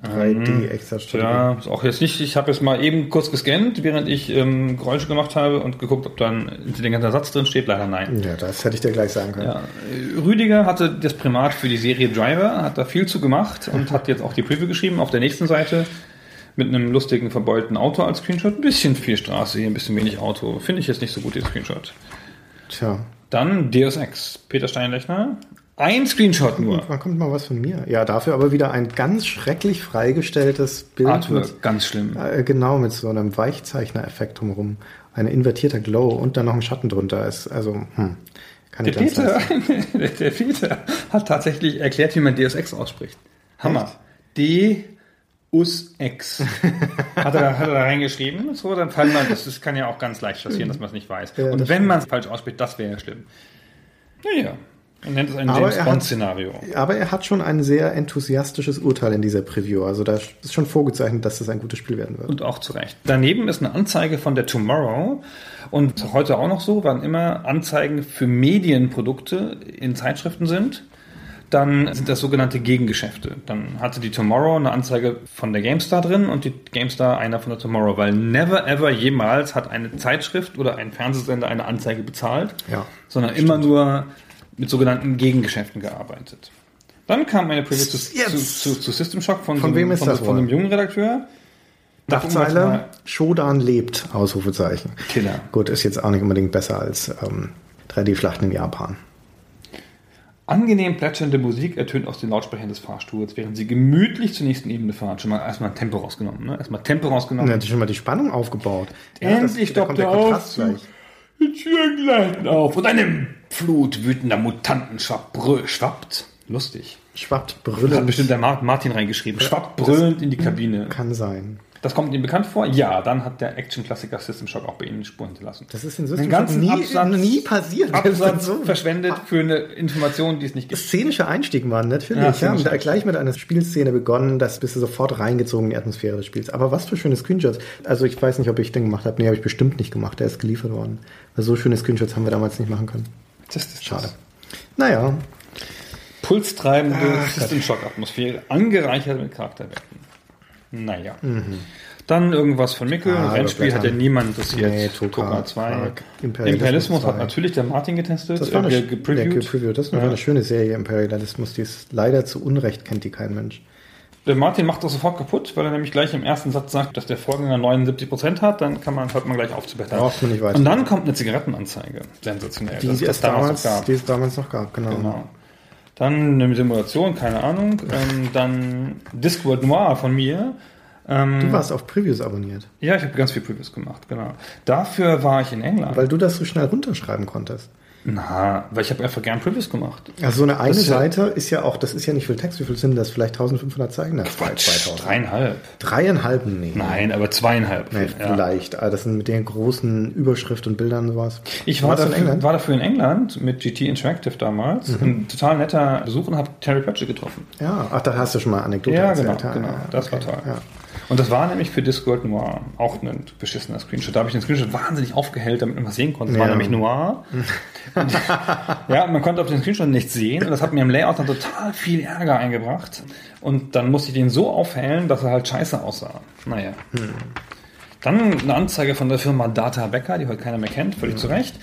3D extra Strategie. Ja, ist auch jetzt nicht. Ich habe jetzt mal eben kurz gescannt, während ich ähm, Geräusche gemacht habe und geguckt, ob da ein intelligenter Satz drin steht. Leider nein. Ja, das hätte ich dir gleich sagen können. Ja. Rüdiger hatte das Primat für die Serie Driver, hat da viel zu gemacht und hat jetzt auch die Preview geschrieben. Auf der nächsten Seite mit einem lustigen verbeulten Auto als Screenshot. Ein bisschen viel Straße hier, ein bisschen wenig Auto. Finde ich jetzt nicht so gut, den Screenshot. Tja, Dann Deus Ex, Peter Steinlechner. Ein Screenshot nur. wann kommt mal was von mir? Ja, dafür aber wieder ein ganz schrecklich freigestelltes Bild mit, Artwork, ganz schlimm. äh, genau mit so einem Weichzeichner-Effekt drumherum. Ein invertierter Glow und dann noch ein Schatten drunter ist. Also, hm, keine Der Peter, <laughs> der, Peter hat tatsächlich erklärt, wie man Deus Ex ausspricht. Hammer. D Us Ex. <laughs> hat, er, da- hat er da reingeschrieben. So, dann fallen man, das, das kann ja auch ganz leicht passieren, dass man es nicht weiß. Ja, Und wenn man es falsch ausspricht, das wäre ja schlimm. Naja. Man nennt es ein Aber James er Bond-Szenario. Aber er hat schon ein sehr enthusiastisches Urteil in dieser Preview. Also da ist schon vorgezeichnet, dass das ein gutes Spiel werden wird. Und auch zu Recht. Daneben ist eine Anzeige von der Tomorrow. Und heute auch noch so, wann immer Anzeigen für Medienprodukte in Zeitschriften sind, dann sind das sogenannte Gegengeschäfte. Dann hatte die Tomorrow eine Anzeige von der GameStar drin und die GameStar einer von der Tomorrow, weil never ever jemals hat eine Zeitschrift oder ein Fernsehsender eine Anzeige bezahlt, Ja, sondern immer nur mit sogenannten Gegengeschäften gearbeitet. Dann kam eine Preview zu, zu, zu, zu System Shock von, Von so, wem ist von, das von einem jungen Redakteur. Dachzeile, Shodan lebt, Ausrufezeichen. Killer. Gut, ist jetzt auch nicht unbedingt besser als ähm, 3D-Schlachten in Japan. Angenehm plätschernde Musik ertönt aus den Lautsprechern des Fahrstuhls, während sie gemütlich zur nächsten Ebene fahren. Schon mal erstmal Tempo rausgenommen, ne? Erstmal Tempo rausgenommen. dann hat schon mal die Spannung aufgebaut. Endlich da stoppt kommt der Aufzug. Die Türen gleiten auf und eine Flut wütender Mutanten schwappt, brü- schwappt. Lustig. Schwappt, Das hat bestimmt der Mar- Martin reingeschrieben. Schwappt brüllend in die Kabine. Kann sein. Das kommt Ihnen bekannt vor? Ja, dann hat der Action-Klassiker System Shock auch bei Ihnen Spuren hinterlassen. Das ist in System ganzen nie, Absatz, nie passiert. Absatz so verschwendet für eine Information, die es nicht gibt. Szenischer Einstieg, Mann, natürlich. Ja, Ja, da gleich mit einer Spielszene begonnen, das bist du sofort reingezogen in die Atmosphäre des Spiels. Aber was für schöne Screenshots. Also ich weiß nicht, ob ich den gemacht habe. Nee, habe ich bestimmt nicht gemacht. Der ist geliefert worden. Weil so schöne Screenshots haben wir damals nicht machen können. Das ist Schade. Naja, Pulstreibende Ach System Shock Atmosphäre, angereichert mit Charakterwerten. Naja. Dann irgendwas von Mickel. Mhm. Ah, Rennspiel hat ja niemand interessiert. Nee, Toka, 2. Prag, Imperialismus, hat 2. natürlich der Martin getestet, das war eine, äh, ge ge- gepreviewt. gepreviewt. Das ist eine, Ja. eine schöne Serie, Imperialismus. Die ist leider zu Unrecht, kennt die kein Mensch. Der Martin macht das sofort kaputt, weil er nämlich gleich im ersten Satz sagt, dass der Vorgänger 79% hat, dann kann man, hört man gleich auf zu blättern. Braucht man nicht weiter. Und dann kommt eine Zigarettenanzeige. Sensationell. Die, die, es damals, gab. die es damals noch gab, genau. Genau. Dann eine Simulation, keine Ahnung. Ähm, dann Discworld Noir von mir. Ähm, Du warst auf Previews abonniert, ja, ich habe ganz viel Previews gemacht, genau. Dafür war ich in England. weil du das so schnell runterschreiben konntest. Na, weil ich habe einfach gern Previews gemacht. Also so eine eine ist ja- Seite ist ja auch, das ist ja nicht viel Text. Wie viel sind das? Vielleicht 1500 Zeichen? War 2000. Dreieinhalb. Dreieinhalb? Nee. Nein, aber zweieinhalb. Nee, Ja. vielleicht. Aber das sind mit den großen Überschrift und Bildern und sowas. Ich war dafür, in England? Mhm. war dafür in England mit GT Interactive damals. Ein total netter Besuch und habe Terry Pratchett getroffen. Ja, ach, da hast du schon mal Anekdote Ja, genau, erzählt. genau. Das war toll. Ja. Und das war nämlich für Discworld Noir auch ein beschissener Screenshot. Da habe ich den Screenshot wahnsinnig aufgehellt, damit man was sehen konnte. Es war Ja. nämlich Noir. <laughs> Ja, man konnte auf den Screenshot nichts sehen. Und das hat mir im Layout dann total viel Ärger eingebracht. Und dann musste ich den so aufhellen, dass er halt scheiße aussah. Naja. Dann eine Anzeige von der Firma Data Becker, die heute keiner mehr kennt, völlig zu Recht.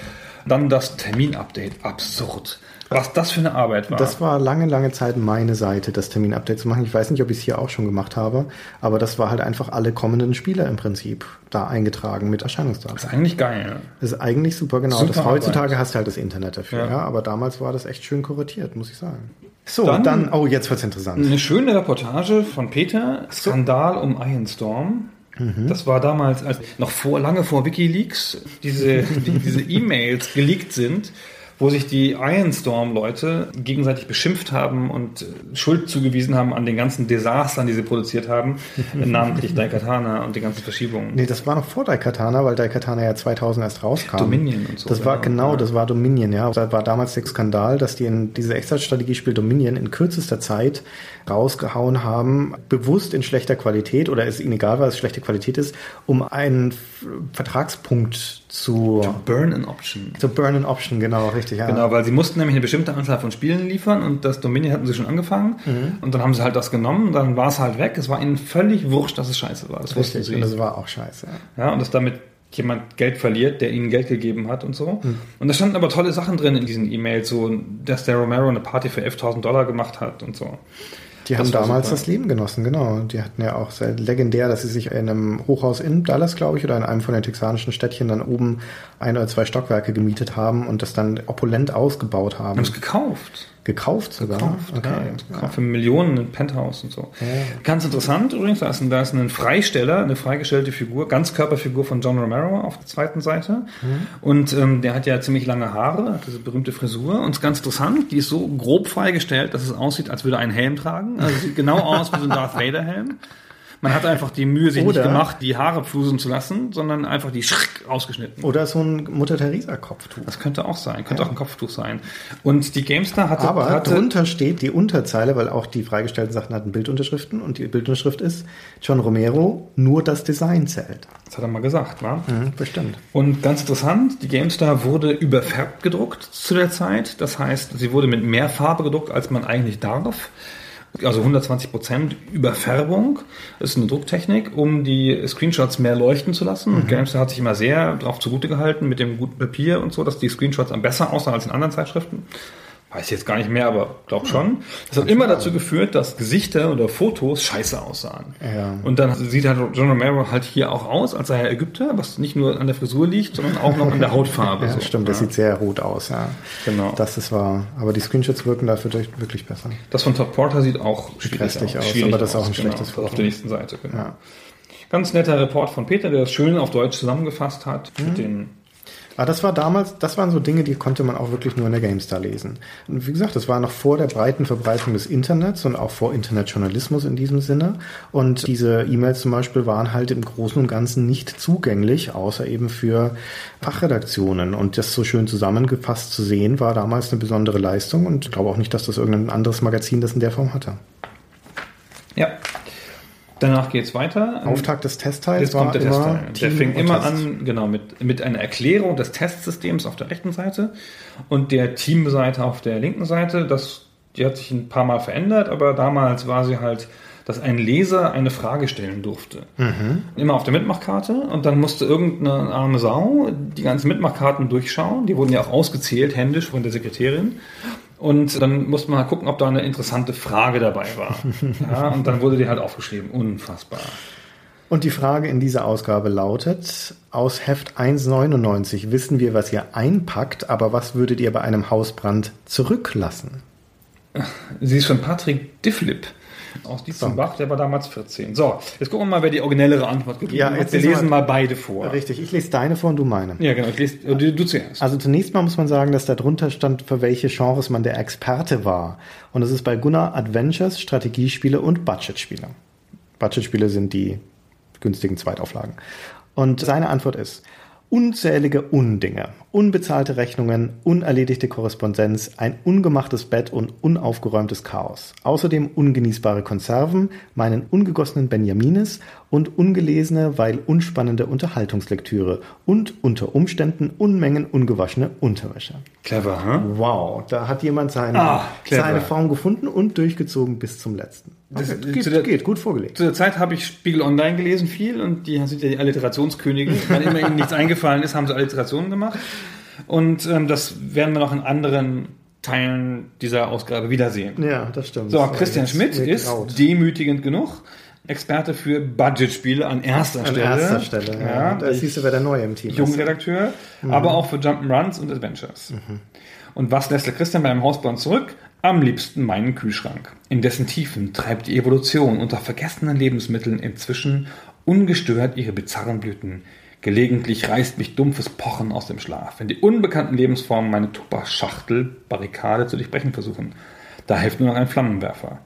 Dann das Terminupdate. Absurd. Was das für eine Arbeit war. Das war lange, lange Zeit meine Seite, das Terminupdate zu machen. Ich weiß nicht, ob ich es hier auch schon gemacht habe, aber das war halt einfach alle kommenden Spieler im Prinzip da eingetragen mit Erscheinungsdaten. ist eigentlich geil. Das ist eigentlich super, genau. Super das heutzutage Arbeit. hast du halt das Internet dafür, Ja. ja. aber damals war das echt schön kuratiert, muss ich sagen. So, Dann- dann, oh, jetzt wird's interessant. Eine schöne Reportage von Peter, Skandal um Ironstorm. Das war damals, als noch vor, lange vor WikiLeaks, diese, die, <laughs> diese E-Mails geleakt sind, wo sich die Ironstorm-Leute gegenseitig beschimpft haben und äh, Schuld zugewiesen haben an den ganzen Desastern, die sie produziert haben, <laughs> namentlich Daikatana und die ganzen Verschiebungen. Nee, das war noch vor Daikatana, weil Daikatana ja 2000 erst rauskam. Dominion und so, Das war genau, genau, ja. das war Dominion, ja. Da war damals der Skandal, dass die in diese Echtzeitstrategiespiel Dominion in kürzester Zeit rausgehauen haben, bewusst in schlechter Qualität oder es ihnen egal dass es schlechte Qualität ist, um einen Vertragspunkt zu Burn an Option. zu burn an option, genau, richtig, ja. Genau, weil sie mussten nämlich eine bestimmte Anzahl von Spielen liefern und das Dominion hatten sie schon angefangen Mhm. und dann haben sie halt das genommen, dann war es halt weg. Es war ihnen völlig wurscht, dass es scheiße war. Das wussten Richtig, sie. und das war auch scheiße. Ja. Und dass damit jemand Geld verliert, der ihnen Geld gegeben hat und so. Mhm. Und da standen aber tolle Sachen drin in diesen E-Mails, so, dass der Romero eine Party für 11.000 Dollar gemacht hat und so. Die haben damals super. das Leben genossen, genau. Die hatten ja auch sehr legendär, dass sie sich in einem Hochhaus in Dallas, glaube ich, oder in einem von den texanischen Städtchen dann oben ein oder zwei Stockwerke gemietet haben und das dann opulent ausgebaut haben. Haben es gekauft. Gekauft sogar. Gekauft, okay. ja, gekauft für Millionen ein Penthouse und so. Ganz interessant übrigens, da ist, ein, da ist ein Freisteller, eine freigestellte Figur, Ganzkörperfigur von John Romero auf der zweiten Seite. Und ähm, der hat ja ziemlich lange Haare, hat diese berühmte Frisur. Und ist ganz interessant, die ist so grob freigestellt, dass es aussieht, als würde er einen Helm tragen. Also sieht genau aus wie so ein Darth Vader Helm. Man hat einfach die Mühe sich Oder- nicht gemacht, die Haare flusen zu lassen, sondern einfach die schrick rausgeschnitten. Oder so ein Mutter Teresa Kopftuch. Das könnte auch sein, könnte auch ein Kopftuch sein. Und die GameStar hatte, Aber hatte drunter steht die Unterzeile, weil auch die freigestellten Sachen hatten Bildunterschriften und die Bildunterschrift ist John Romero, nur das Design zählt. das hat er mal gesagt, wa? Mhm, bestimmt. Und ganz interessant, die GameStar wurde überfärbt gedruckt zu der Zeit. Das heißt, sie wurde mit mehr Farbe gedruckt, als man eigentlich darf. Also 120 Prozent Überfärbung. Das ist eine Drucktechnik, um die Screenshots mehr leuchten zu lassen. Und GameStar hat sich immer sehr darauf zugute gehalten mit dem guten Papier und so, dass die Screenshots am besser aussahen als in anderen Zeitschriften. Weiß ich jetzt gar nicht mehr, aber glaub schon. Das hat immer dazu geführt, dass Gesichter oder Fotos scheiße aussahen. Ja. Und dann sieht halt John Romero halt hier auch aus, als sei er Ägypter, was nicht nur an der Frisur liegt, sondern auch noch an der Hautfarbe. <laughs> Ja, so. stimmt, das sieht sehr rot aus, ja. Genau. Das ist wahr. Aber die Screenshots wirken dafür wirklich besser. Das von Todd Porter sieht auch schwierig aus, Schwierig aber das ist auch ein genau. schlechtes Das Foto. Auf der nächsten Seite, genau. Ja. Ganz netter Report von Peter, der das schön auf Deutsch zusammengefasst hat. Mhm. Mit den Aber das war damals, das waren so Dinge, die konnte man auch wirklich nur in der GameStar lesen. Und wie gesagt, das war noch vor der breiten Verbreitung des Internets und auch vor Internetjournalismus in diesem Sinne. Und diese E-Mails zum Beispiel waren halt im Großen und Ganzen nicht zugänglich, außer eben für Fachredaktionen. Und das so schön zusammengefasst zu sehen, war damals eine besondere Leistung. Und ich glaube auch nicht, dass das irgendein anderes Magazin das in der Form hatte. ja. Danach geht's weiter. Auftakt des Testteils Jetzt kommt der Testteil. Der und immer Test. an, genau, mit, mit einer Erklärung des Testsystems auf der rechten Seite und der Teamseite auf der linken Seite. Das, die hat sich ein paar Mal verändert, aber damals war sie halt, dass ein Leser eine Frage stellen durfte. Immer auf der Mitmachkarte und dann musste irgendeine arme Sau die ganzen Mitmachkarten durchschauen. Die wurden ja auch ausgezählt, händisch von der Sekretärin. Und dann musste man halt gucken, ob da eine interessante Frage dabei war. <laughs> Ja, und dann wurde die halt aufgeschrieben. Unfassbar. Und die Frage in dieser Ausgabe lautet, aus Heft 1,99 wissen wir, was ihr einpackt, aber was würdet ihr bei einem Hausbrand zurücklassen? Sie ist von Patrick Difflip aus Dietzenbach, der war damals 14. So, jetzt gucken wir mal, wer die originellere Antwort gegeben Ja, hat. Wir lesen wir- mal beide vor. Richtig, ich lese deine vor und du meine. Ja, genau. Ich lese, äh, du, du zuerst. Also zunächst mal muss man sagen, dass da drunter stand, für welche Genres man der Experte war. Und das ist bei Gunnar Adventures, Strategiespiele und Budgetspiele. Budgetspiele sind die günstigen Zweitauflagen. Und seine Antwort ist, unzählige Undinge, unbezahlte Rechnungen, unerledigte Korrespondenz, ein ungemachtes Bett und unaufgeräumtes Chaos. Außerdem ungenießbare Konserven, meinen ungegossenen Benjamines und ungelesene, weil unspannende Unterhaltungslektüre und unter Umständen Unmengen ungewaschene Unterwäsche. Clever, hm? Wow, da hat jemand seine, Ah, seine Form gefunden und durchgezogen bis zum letzten. Das- Okay, geht, der- geht, gut vorgelegt. Zu der Zeit habe ich Spiegel Online gelesen viel und die sind ja die Alliterationskönige. Wenn immer ihnen nichts eingefallen ist, haben sie Alliterationen gemacht. Und ähm, das werden wir noch in anderen Teilen dieser Ausgabe wiedersehen. Ja, das stimmt. So, Christian Schmidt ist demütigend genug. Experte für Budgetspiele an erster An Stelle. erster Stelle. Ja, Ja, da siehst du, wer der Neue im Team ist. Jugendredakteur, aber auch für Jump'n'Runs und Adventures. Und was lässt der Christian beim Hausbrand zurück? Am liebsten meinen Kühlschrank. In dessen Tiefen treibt die Evolution unter vergessenen Lebensmitteln inzwischen ungestört ihre bizarren Blüten. Gelegentlich reißt mich dumpfes Pochen aus dem Schlaf, wenn die unbekannten Lebensformen meine Tupper-Schachtel-Barrikade zu durchbrechen versuchen. Da hilft nur noch ein Flammenwerfer.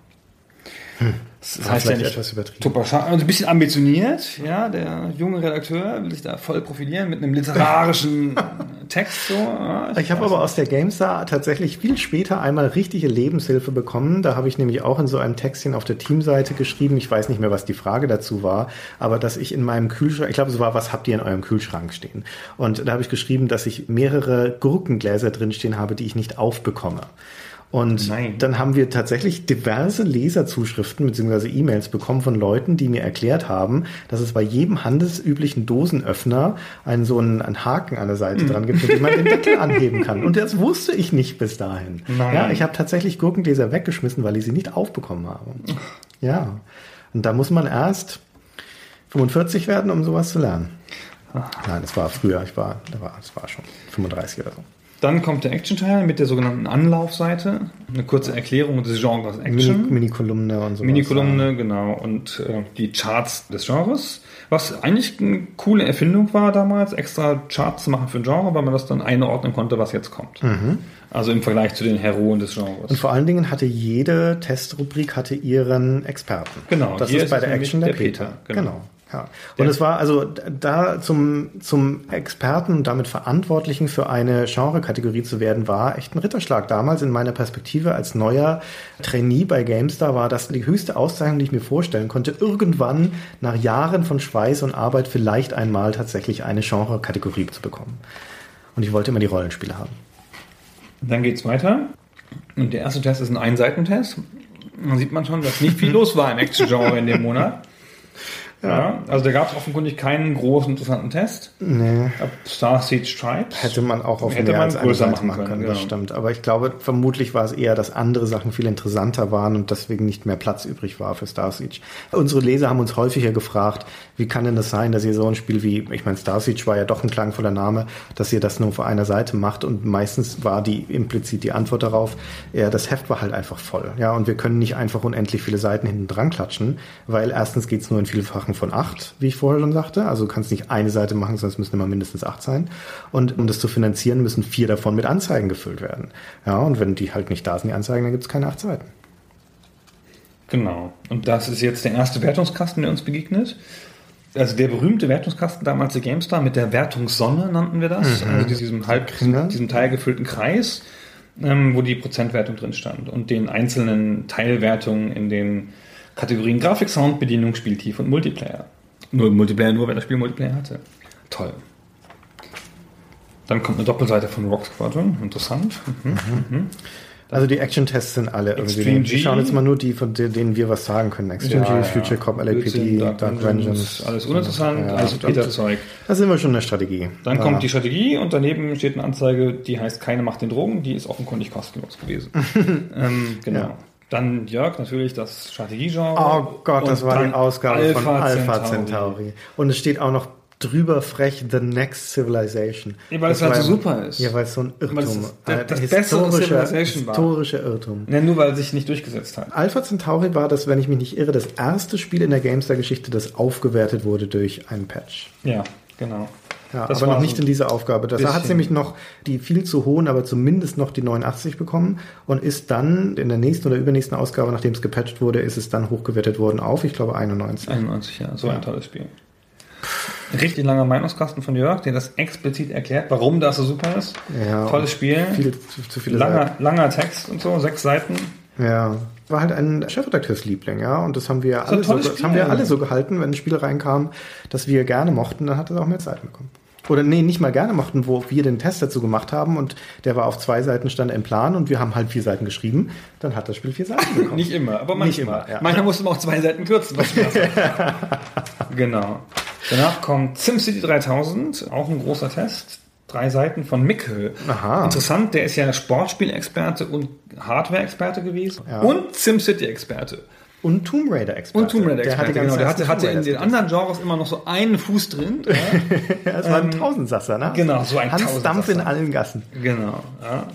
Das War heißt ja nicht etwas übertrieben. Also ein bisschen ambitioniert, ja, der junge Redakteur will sich da voll profilieren mit einem literarischen <laughs> Text. So. Ja, Ich habe aber aus der GameStar tatsächlich viel später einmal richtige Lebenshilfe bekommen. Da habe ich nämlich auch in so einem Textchen auf der Teamseite geschrieben. Ich weiß nicht mehr, was die Frage dazu war, aber dass ich in meinem Kühlschrank, ich glaube, es war, was habt ihr in eurem Kühlschrank stehen? Und da habe ich geschrieben, dass ich mehrere Gurkengläser drinstehen habe, die ich nicht aufbekomme. Und Nein. dann haben wir tatsächlich diverse Leserzuschriften bzw. E-Mails bekommen von Leuten, die mir erklärt haben, dass es bei jedem handelsüblichen Dosenöffner einen so einen, einen Haken an der Seite dran gibt, mit dem man den Deckel <laughs> anheben kann. Und das wusste ich nicht bis dahin. Nein. Ja, ich habe tatsächlich Gurkengläser weggeschmissen, weil ich sie nicht aufbekommen habe. Ja. Und da muss man erst 45 werden, um sowas zu lernen. Nein, das war früher. Ich war, da war, das war schon 35 oder so. Dann kommt der Action-Teil mit der sogenannten Anlaufseite. Eine kurze Erklärung des Genres Action. Mini-Kolumne und so. Mini-Kolumne, genau. Und äh, die Charts des Genres. Was eigentlich eine coole Erfindung war damals, extra Charts zu machen für ein Genre, weil man das dann einordnen konnte, was jetzt kommt. Also im Vergleich zu den Heroen des Genres. Mhm. Und vor allen Dingen hatte jede Testrubrik hatte ihren Experten. Genau, Das ist bei der Action der der Peter. Peter, genau. Genau. Ja. Und es war also da zum, zum Experten und damit Verantwortlichen für eine Genre-Kategorie zu werden, war echt ein Ritterschlag. Damals in meiner Perspektive als neuer Trainee bei GameStar war das die höchste Auszeichnung, die ich mir vorstellen konnte, irgendwann nach Jahren von Schweiß und Arbeit vielleicht einmal tatsächlich eine Genre-Kategorie zu bekommen. Und ich wollte immer die Rollenspiele haben. Dann geht's weiter. Und der erste Test ist ein Einseitentest. Da sieht man schon, dass nicht viel los war im Action-Genre in dem Monat. Ja, also da gab es offenkundig keinen großen interessanten Test. Nee. Ab Star Siege Tribes. Hätte man auch auf Hätte mehr man als größer machen können, können, das genau. stimmt. Aber ich glaube, vermutlich war es eher, dass andere Sachen viel interessanter waren und deswegen nicht mehr Platz übrig war für Star Siege. Unsere Leser haben uns häufiger gefragt, wie kann denn das sein, dass ihr so ein Spiel wie, ich meine, Star war ja doch ein klangvoller Name, dass ihr das nur auf einer Seite macht und meistens war die implizit die Antwort darauf, ja, das Heft war halt einfach voll. Ja, und wir können nicht einfach unendlich viele Seiten hinten dran klatschen, weil erstens geht's nur in Vielfachen von acht, wie ich vorher schon sagte. Also du kannst nicht eine Seite machen, es müssen immer mindestens acht sein. Und um das zu finanzieren, müssen vier davon mit Anzeigen gefüllt werden. Ja, und wenn die halt nicht da sind, die Anzeigen, dann gibt's keine acht Seiten. Genau. Und das ist jetzt der erste Wertungskasten, der uns begegnet. Also der berühmte Wertungskasten damals der GameStar mit der Wertungssonne nannten wir das. Also diesem halb, diesem teilgefüllten Kreis, ähm, wo die Prozentwertung drin stand und den einzelnen Teilwertungen in den Kategorien Grafik, Sound, Bedienung, Spieltief und Multiplayer. Nur Multiplayer, nur wenn das Spiel Multiplayer hatte. Toll. Dann kommt eine Doppelseite von Rock Squadron. Interessant. Mhm. Also die Action-Tests sind alle irgendwie. Extreme Wir G. schauen jetzt mal nur die, von de- denen wir was sagen können. Extreme Ja, G, ja. Future Cop, LAPD, Dark Dark, Vengeance, alles uninteressant, Ja, alles das- Peter-Zeug. Da sind wir schon in der Strategie. Dann Ja. kommt die Strategie und daneben steht eine Anzeige, die heißt keine Macht den Drogen, die ist offenkundig kostenlos gewesen. <laughs> ähm, genau. Ja. Dann Jörg, natürlich das Strategiegenre. Oh Gott, das war die Ausgabe von Alpha Centauri. Centauri. Und es steht auch noch drüber frech The Next Civilization. Ja, weil es halt so super ist. Ja, weil es so ein Irrtum es ist das bessere historischer- Civilization war. historischer Irrtum. Ja, nur weil es sich nicht durchgesetzt hat. Alpha Centauri war das, wenn ich mich nicht irre, das erste Spiel in der GameStar-Geschichte, das aufgewertet wurde durch einen Patch. Ja, genau. Ja, Das aber noch nicht in dieser Aufgabe. Das hat nämlich noch die viel zu hohen, aber zumindest noch die 89 bekommen und ist dann in der nächsten oder übernächsten Ausgabe, nachdem es gepatcht wurde, ist es dann hochgewertet worden auf, ich glaube, 91. 91, ja, so ein tolles Spiel. Richtig langer Meinungskasten von Jörg, der das explizit erklärt, warum das so super ist. Ja, Tolles Spiel. Viel zu, zu viele langer, Seiten. langer Text und so, sechs Seiten. Ja. War halt ein Chefredakteursliebling, ja. Und das haben wir alle ein so, das haben wir alle so gehalten, wenn ein Spiel reinkam, das wir gerne mochten, dann hat es auch mehr Seiten bekommen. Oder nee, nicht mal gerne mochten, wo wir den Test dazu gemacht haben und der war auf zwei Seiten stand im Plan und wir haben halt vier Seiten geschrieben, dann hat das Spiel vier Seiten <laughs> bekommen. Nicht immer, aber manchmal. Nicht immer, ja. Manchmal musste man auch zwei Seiten kürzen. Was <laughs> genau. Danach kommt SimCity 3000, auch ein großer Test. Drei Seiten von Mikkel. Aha. Interessant, der ist ja Sportspielexperte und Hardware-Experte gewesen. Ja. Und SimCity-Experte. Und Tomb Raider-Experte. Und Tomb Der Raider-Experte, hatte, die genau. Der hatte, hatte in den anderen Genres immer noch so einen Fuß drin. Ja. <laughs> Es war ein Tausendsasser, ne? genau, so ein Hans Tausendsasser. Dampf in allen Gassen. Genau. Ja.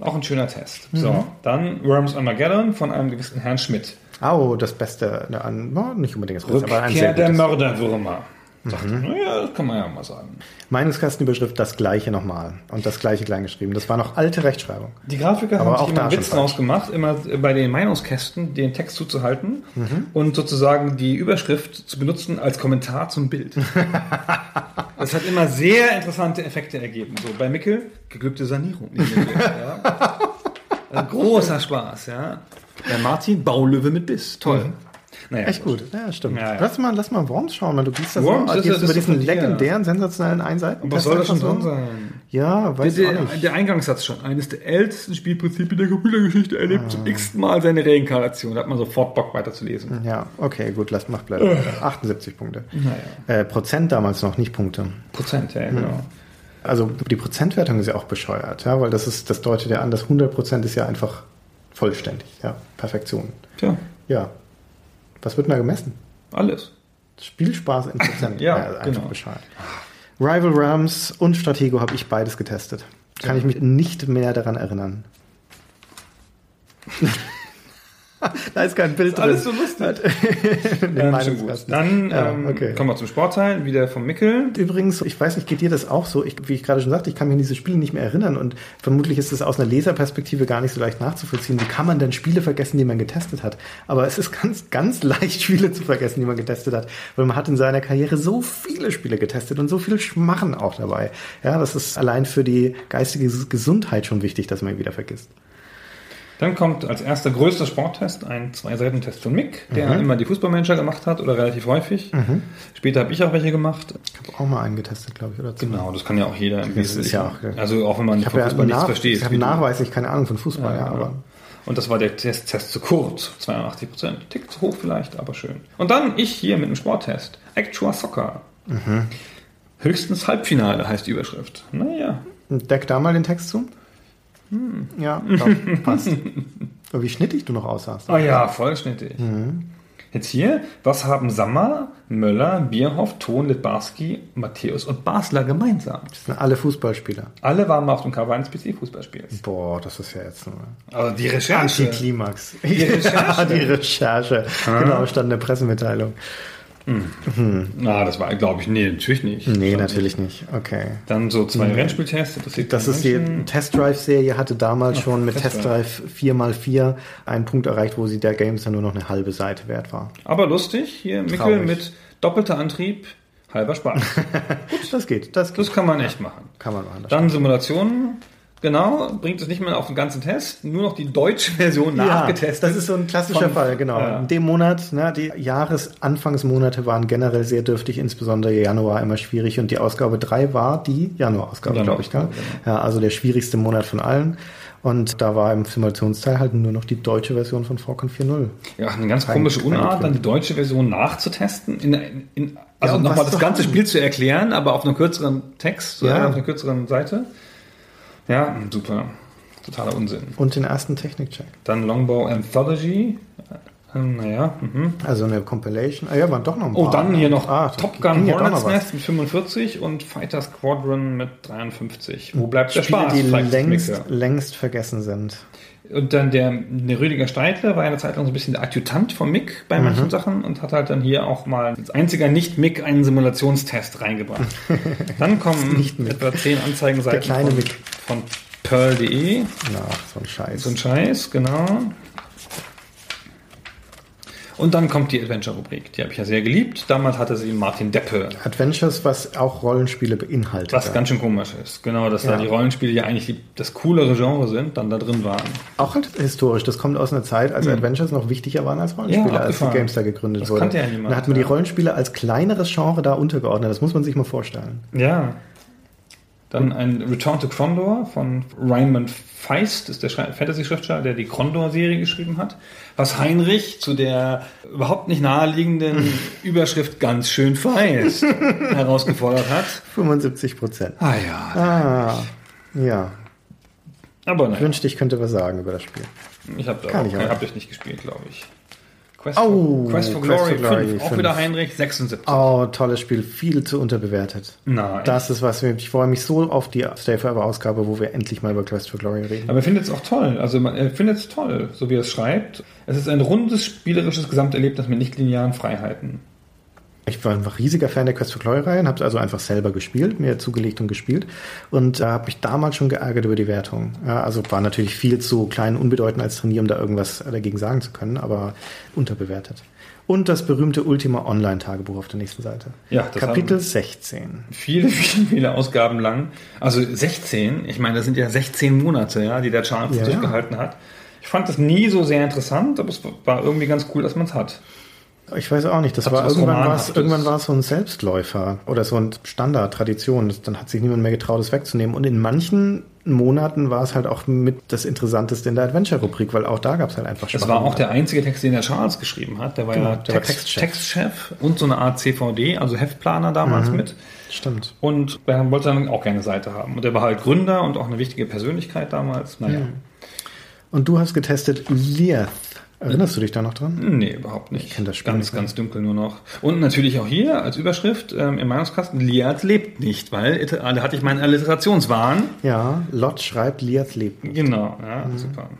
Auch ein schöner Test. Mhm. So, dann Worms Armageddon von einem gewissen Herrn Schmidt. Oh, das Beste, ne, an, no, nicht unbedingt das Beste, aber ein sehr Rückkehr der. Mörderwürmer. Sagt er. Naja, das kann man ja mal sagen. Meinungskastenüberschrift das gleiche nochmal und das gleiche klein geschrieben. Das war noch alte Rechtschreibung. Die Grafiker Aber haben auch sich immer Witz falsch. draus gemacht, immer bei den Meinungskästen den Text zuzuhalten Mhm. und sozusagen die Überschrift zu benutzen als Kommentar zum Bild. <laughs> das hat immer sehr interessante Effekte ergeben. So bei Mickel, geglückte Sanierung. Mickel, ja. Ein <laughs> großer Spaß, ja. Bei Martin, Baulöwe mit Biss. Toll. Naja, Echt gut, ja, stimmt. Ja, ja. Lass mal, lass mal Worms schauen, weil du gehst das Worms mal, ist- gehst über diesen legendären, sensationellen Einseiten. Und was soll das schon drin so? sein? Ja, weiß Der, auch der, nicht. der Eingangssatz schon. Eines der ältesten Spielprinzipien der Computergeschichte erlebt zum x-ten Mal seine Reinkarnation. Da hat man sofort Bock weiterzulesen. Ja, okay, gut, lass mach bleiben. 78 Punkte. Naja. Äh, Prozent damals noch, nicht Punkte. Prozent, ja, genau. Also die Prozentwertung ist ja auch bescheuert, ja, weil das ist, das deutet ja an, dass 100 Prozent ist ja einfach vollständig, ja, Perfektion. Tja, Ja. Was wird denn da gemessen? alles. Spielspaß in <laughs> Prozent. Ja, also einfach genau. bescheuert. Rival Realms und Stratego habe ich beides getestet. Kann ich mich nicht mehr daran erinnern. <laughs> <laughs> Da ist kein Bild Alles drin. so lustig. Ähm, <laughs> schon gut. Dann Ja, ähm, okay. kommen wir zum Sportteil, wieder vom Mickel. Übrigens, ich weiß nicht, geht dir das auch so? Ich, wie ich gerade schon sagte, ich kann mich an diese Spiele nicht mehr erinnern und vermutlich ist es aus einer Leserperspektive gar nicht so leicht nachzuvollziehen. Wie kann man denn Spiele vergessen, die man getestet hat? Aber es ist ganz, ganz <laughs> leicht, Spiele zu vergessen, die man getestet hat, weil man hat in seiner Karriere so viele Spiele getestet und so viel Schmachen auch dabei. Ja, das ist allein für die geistige Gesundheit schon wichtig, dass man ihn wieder vergisst. Dann kommt als erster größter Sporttest ein Zwei-Seiten-Test von Mick, der Mhm. immer die Fußballmanager gemacht hat oder relativ häufig. Später habe ich auch welche gemacht. Ich habe auch mal einen getestet, glaube ich, oder zwei. Genau, das kann ja auch jeder im Das ist ja auch- Also auch wenn man von habe ja Fußball nichts versteht. ich habe nachweislich keine Ahnung von Fußball, ja, Ja, aber Und das war der Test, Test zu kurz. 82 Prozent. Tick zu hoch vielleicht, aber schön. Und dann ich hier mit einem Sporttest. Actual Soccer. Mhm. Höchstens Halbfinale heißt die Überschrift. Naja. deck da mal den Text zu. Hm. Ja, doch, <laughs> passt. Aber wie schnittig du noch aussahst. Ah ja, vollschnittig. Mhm. Jetzt hier, was haben Sammer, Möller, Bierhoff, Thon, Litbarski, Matthäus und Basler gemeinsam? Das sind alle Fußballspieler. Alle waren mal auf dem Cover eines PC-Fußballspiels. Boah, das ist ja jetzt nur Also die Recherche. Antiklimax. Die Recherche. <laughs> Ja, die Recherche. Genau, stand in der Pressemitteilung. Na, das war, glaube ich, nee, natürlich nicht. Nee, natürlich nicht. Okay. Dann so zwei Rennspieltests. interessiert Das keinen ist die. Test Drive-Serie, hatte damals schon mit Test Drive 4x4 einen Punkt erreicht, wo sie der Games dann nur noch eine halbe Seite wert war. Aber lustig, hier Traurig. mit doppelter Antrieb, halber Spaß. <laughs> Das geht, das geht. Das kann man echt machen. kann man machen. das Dann Simulationen. Genau, bringt es nicht mehr auf den ganzen Test, nur noch die deutsche Version nachgetestet. das ist so ein klassischer Von- Fall, genau. Ja. In dem Monat, ne, die Jahresanfangsmonate waren generell sehr dürftig, insbesondere Januar immer schwierig und die Ausgabe 3 war die Januarausgabe, glaube ich. Januarausgabe, Ja, also der schwierigste Monat von allen. Und da war im Simulationsteil halt nur noch die deutsche Version von Falcon 4.0. Ja, eine ganz komische Unart, dann die deutsche Version nachzutesten. In, in, in, also um nochmal das ganze. Spiel zu erklären, aber auf einer kürzeren Text, Ja. äh, auf einer kürzeren Seite. Ja, super. Totaler Unsinn. Und den ersten Technikcheck. Dann Longbow Anthology. Äh, naja. Mhm. Also eine Compilation. Ah ja, waren doch noch ein Oh, paar. dann hier noch Ah, Top Gun ja Hornets was. Nest mit 45 und Fighter Squadron mit 53. Wo bleibt der Spiele, Spaß? die längst, längst vergessen sind. Und dann der, der Rüdiger Streitler war eine Zeit lang so ein bisschen der Adjutant von Mick bei manchen Mhm. Sachen und hat halt dann hier auch mal als einziger Nicht-Mick einen Simulationstest reingebracht. <laughs> dann kommen etwa zehn Anzeigenseiten von, Mick. von Pearl.de. Na, so ein Scheiß. So ein Scheiß, genau. Und dann kommt die Adventure-Rubrik. Die habe ich ja sehr geliebt. Damals hatte sie Martin Deppe. Adventures, was auch Rollenspiele beinhaltet. Was ganz schön komisch ist. Genau, dass Ja. da die Rollenspiele, die eigentlich die, das coolere Genre sind, dann da drin waren. Auch halt historisch. Das kommt aus einer Zeit, als Adventures noch wichtiger waren als Rollenspiele. Ja, als die. GameStar gegründet Das wurde. kannte ja niemand, da hat man die ja. Rollenspiele als kleineres Genre da untergeordnet. Das muss man sich mal vorstellen. Ja. Dann ein Return to Crondor von Raymond Feist, ist der Fantasy-Schriftsteller, der die Crondor-Serie geschrieben hat. Was Heinrich zu der überhaupt nicht naheliegenden <laughs> Überschrift ganz schön feist <laughs> herausgefordert hat. 75 Prozent. Ah ja. Ah, ja. Aber Ich nein, wünschte, ich könnte was sagen über das Spiel. ich habe Kann ich hab aber. hab ich nicht gespielt, glaube ich. Quest, Oh, for, Quest for Quest Glory, for Glory 5, auch fünf. wieder Heinrich, 76. Oh, tolles Spiel. Viel zu unterbewertet. Nein. Das ist was, ich freue mich so auf die Stay Forever Ausgabe, wo wir endlich mal über Quest for Glory reden. Aber er findet es auch toll. Also man- er findet es toll, so wie er es schreibt. Es ist ein rundes, spielerisches Gesamterlebnis mit nicht linearen Freiheiten. Ich war einfach riesiger Fan der Quest for Glory-Reihe und habe es also einfach selber gespielt, mir zugelegt und gespielt. Und da habe mich damals schon geärgert über die Wertung. Ja, also war natürlich viel zu klein und unbedeutend als Turnier, um da irgendwas dagegen sagen zu können, aber unterbewertet. Und das berühmte Ultima Online-Tagebuch auf der nächsten Seite. Ja, das Kapitel haben- 16. Viele, <laughs> viele, viele Ausgaben lang. Also 16, ich meine, das sind ja 16 Monate, ja, die der Charles Ja, ja. durchgehalten hat. Ich fand das nie so sehr interessant, aber es war irgendwie ganz cool, dass man es hat. Ich weiß auch nicht, das war irgendwann war es irgendwann war es so ein Selbstläufer oder so ein Standard-Tradition. Das- Dann hat sich niemand mehr getraut, es wegzunehmen. Und in manchen Monaten war es halt auch mit das Interessanteste in der Adventure-Rubrik, weil auch da gab es halt einfach Das schwache war auch der einzige Text, den der Charles geschrieben hat. Der war Genau, ja der war Text, Textchef. Textchef und so eine Art CVD, also Heftplaner damals mit. Stimmt. Und er wollte dann auch gerne eine Seite haben. Und er war halt Gründer und auch eine wichtige Persönlichkeit damals. Naja. Und du hast getestet Liath. Erinnerst du dich da noch dran? Nee, überhaupt nicht. Ich kenn das Spiel ganz, nicht. ganz dunkel nur noch. Und natürlich auch hier als Überschrift ähm, im Meinungskasten, Liat lebt nicht, weil iter- da hatte ich meinen Alliterationswahn. Ja, Lot schreibt, Liath lebt. Genau, ja, Mhm. super.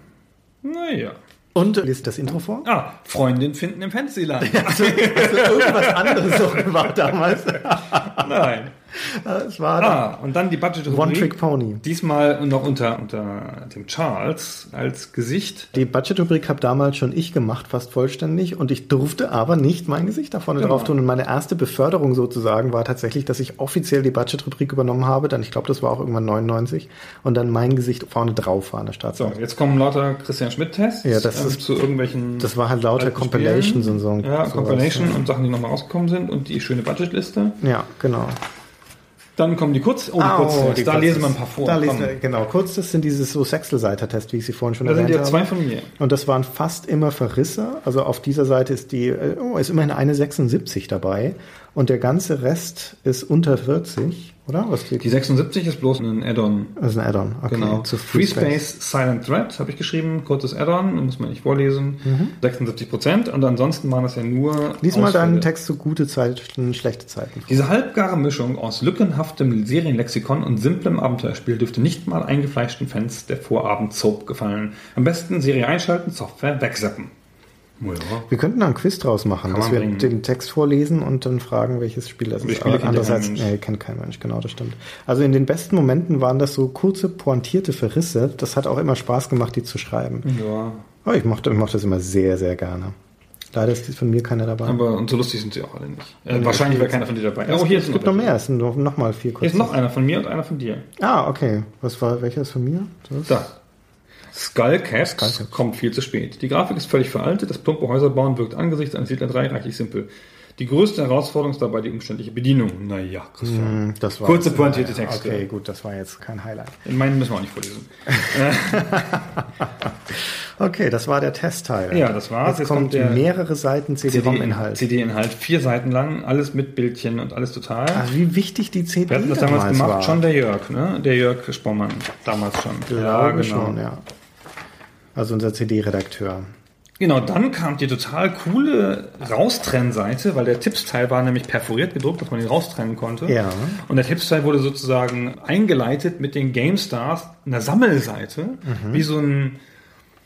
Naja. Und liest das Intro vor? Ah, Freundin finden im Fantasyland. Hast <laughs> du, hast du irgendwas anderes noch gemacht damals? <laughs> Nein. Es war Ah, und dann die budget One Trick Pony. Diesmal noch unter, unter dem Charles als Gesicht. Die Budget-Rubrik habe damals schon ich gemacht, fast vollständig, und ich durfte aber nicht mein Gesicht da vorne Genau. drauf tun. Und meine erste Beförderung sozusagen war tatsächlich, dass ich offiziell die Budget-Rubrik übernommen habe. Dann, ich glaube, das war auch irgendwann 99, und dann mein Gesicht vorne drauf war an der So, Startseite. jetzt kommen lauter Christian Schmidt-Tests Ja, das ähm, ist- zu irgendwelchen. Das war halt lauter Compilations und so. Ja, Compilation und Sachen, die nochmal rausgekommen sind und die schöne Budgetliste. Ja, genau. Dann kommen die Kurz. Oh, die Au, Kurztests. die Da Kurztests. lesen wir ein paar vor. Da lesen wir, genau, kurz, das sind diese so Sechstelseiter-Tests, wie ich sie vorhin schon Da sind erwähnt ja habe. zwei von mir. Und das waren fast immer Verrisse. Also auf dieser Seite ist die, äh, oh, ist immerhin eine 76 dabei. Und der ganze Rest ist unter 40, oder? Was steht? Die 76 ist bloß ein Add-on. Das ist ein Add-on. Okay, Genau. zu Free Space Silent Thread habe ich geschrieben. Kurzes Add-on, muss man nicht vorlesen. 76 Prozent. Und ansonsten waren das ja nur. Lies mal deinen Text zu gute Zeiten, schlechte Zeiten. Diese halbgare Mischung aus lückenhaftem Serienlexikon und simplem Abenteuerspiel dürfte nicht mal eingefleischten Fans der Vorabend-Soap gefallen. Am besten Serie einschalten, Software wegzappen. Ja. Wir könnten da einen Quiz draus machen, Kann dass wir bringen. den Text vorlesen und dann fragen, welches Spiel das ist. Aber ja andererseits, nee, kennt kein Mensch, genau, das stimmt. Also in den besten Momenten waren das so kurze, pointierte Verrisse. Das hat auch immer Spaß gemacht, die zu schreiben. ja. Oh, ich mochte, ich mochte das immer sehr, sehr gerne. Leider ist von mir keiner dabei. Aber und so lustig sind sie auch alle nicht. Äh, wahrscheinlich wäre keiner von dir dabei. es, Oh, hier es ist gibt noch mehr, es sind noch, noch mal vier Hier kurze. ist noch einer von mir und einer von dir. Ah, okay. Was war, welcher ist von mir? Das? Da. Skullcast Skullcast. kommt viel zu spät. Die Grafik ist völlig veraltet, das plumpe Häuserbauen wirkt angesichts eines Siedler 3 reichlich simpel. Die größte Herausforderung ist dabei die umständliche Bedienung. Naja, Christian. Hm, Das war Kurze, pointierte ja, Texte. Okay, gut, das war jetzt kein Highlight. In meinen müssen wir auch nicht vorlesen. <laughs> Okay, das war der Testteil. Ja, das war's. Jetzt, Jetzt kommt kommt mehrere Seiten CD-ROM-Inhalt. CD-Inhalt, vier Seiten lang, alles mit Bildchen und alles total. Also wie wichtig die CD Wir hatten das damals gemacht, war. schon der Jörg, ne? Der Jörg Spormann, damals schon. Glaube schon, ja. Also unser CD-Redakteur. Genau, dann kam die total coole Raustrennseite, weil der Tippsteil war nämlich perforiert gedruckt, dass man ihn raustrennen konnte. Ja. Und der Tippsteil wurde sozusagen eingeleitet mit den GameStars, einer Sammelseite, Mhm. wie so ein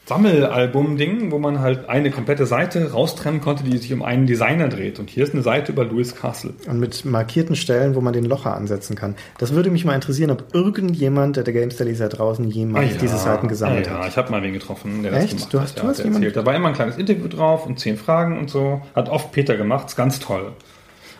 Sammelalbum-Ding, wo man halt eine komplette Seite raustrennen konnte, die sich um einen Designer dreht. Und hier ist eine Seite über Louis Castle. Und mit markierten Stellen, wo man den Locher ansetzen kann. Das würde mich mal interessieren, ob irgendjemand der Gamestar-Leser draußen jemals diese Seiten gesammelt Ah ja, hat. ich habe mal wen getroffen, der Echt? das gemacht Du hat. hast- du ja, hast hat jemanden- erzählt. Da war immer ein kleines Interview drauf und zehn Fragen und so. Hat oft Peter gemacht, ist ganz toll.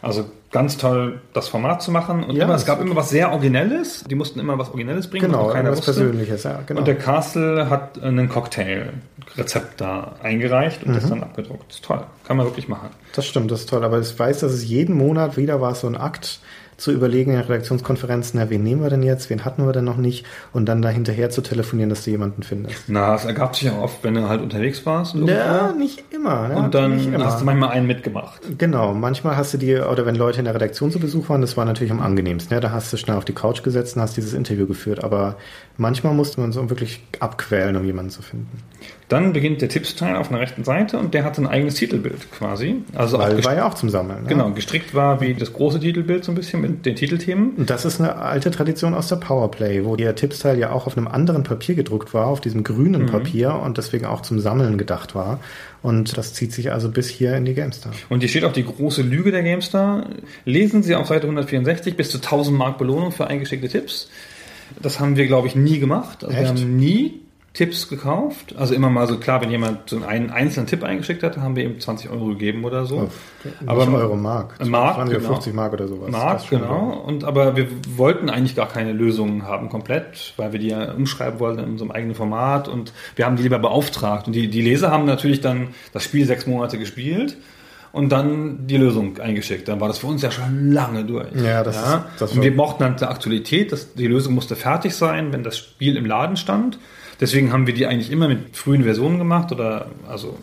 Also ganz toll, das Format zu machen. Und Ja, immer, es gab immer was sehr Originelles. Die mussten immer was Originelles bringen, Genau, keiner was wusste. Persönliches, ja, genau. Und der Castle hat einen Cocktail-Rezept da eingereicht und Mhm. das dann abgedruckt. Das ist toll. Kann man wirklich machen. Das stimmt, das ist toll. Aber ich weiß, dass es jeden Monat wieder war so ein Akt zu überlegen in der Redaktionskonferenz, na, wen nehmen wir denn jetzt, wen hatten wir denn noch nicht und dann da hinterher zu telefonieren, dass du jemanden findest. Na, es ergab sich ja oft, wenn du halt unterwegs warst. irgendwo. Ja, nicht immer. Ja, Und dann immer. hast du manchmal einen mitgemacht. Genau, manchmal hast du dir, oder wenn Leute in der Redaktion zu Besuch waren, das war natürlich am angenehmsten. Ja, da hast du schnell auf die Couch gesetzt und hast dieses Interview geführt. Aber manchmal mussten wir uns so wirklich abquälen, um jemanden zu finden. Dann beginnt der Tippsteil auf einer rechten Seite und der hat ein eigenes Titelbild quasi. Also auch Weil gest- war ja auch zum Sammeln. genau, Ja. gestrickt war wie das große Titelbild so ein bisschen mit den Titelthemen. Und das ist eine alte Tradition aus der Powerplay, wo der Tippsteil ja auch auf einem anderen Papier gedruckt war, auf diesem Mhm. grünen Papier und deswegen auch zum Sammeln gedacht war. Und das zieht sich also bis hier in die GameStar. Und hier steht auch die große Lüge der GameStar. Lesen Sie auf Seite 164 bis zu 1000 Mark Belohnung für eingeschickte Tipps. Das haben wir, glaube ich, nie gemacht. Also wir Echt? haben nie Tipps gekauft. Also immer mal so, klar, wenn jemand so einen einzelnen Tipp eingeschickt hat, haben wir ihm 20 Euro gegeben oder so. Aber nicht Euro Mark. Mark, Das waren ja genau. 50 Mark oder sowas. Mark, genau. Und aber wir wollten eigentlich gar keine Lösungen haben komplett, weil wir die ja umschreiben wollten in unserem eigenen Format und wir haben die lieber beauftragt. Und die, die Leser haben natürlich dann das Spiel sechs Monate gespielt und dann die Lösung eingeschickt. Dann war das für uns ja schon lange durch. Ja, das ist- das und wir brauchten dann die Aktualität, dass die Lösung musste fertig sein, wenn das Spiel im Laden stand. Deswegen haben wir die eigentlich immer mit frühen Versionen gemacht oder also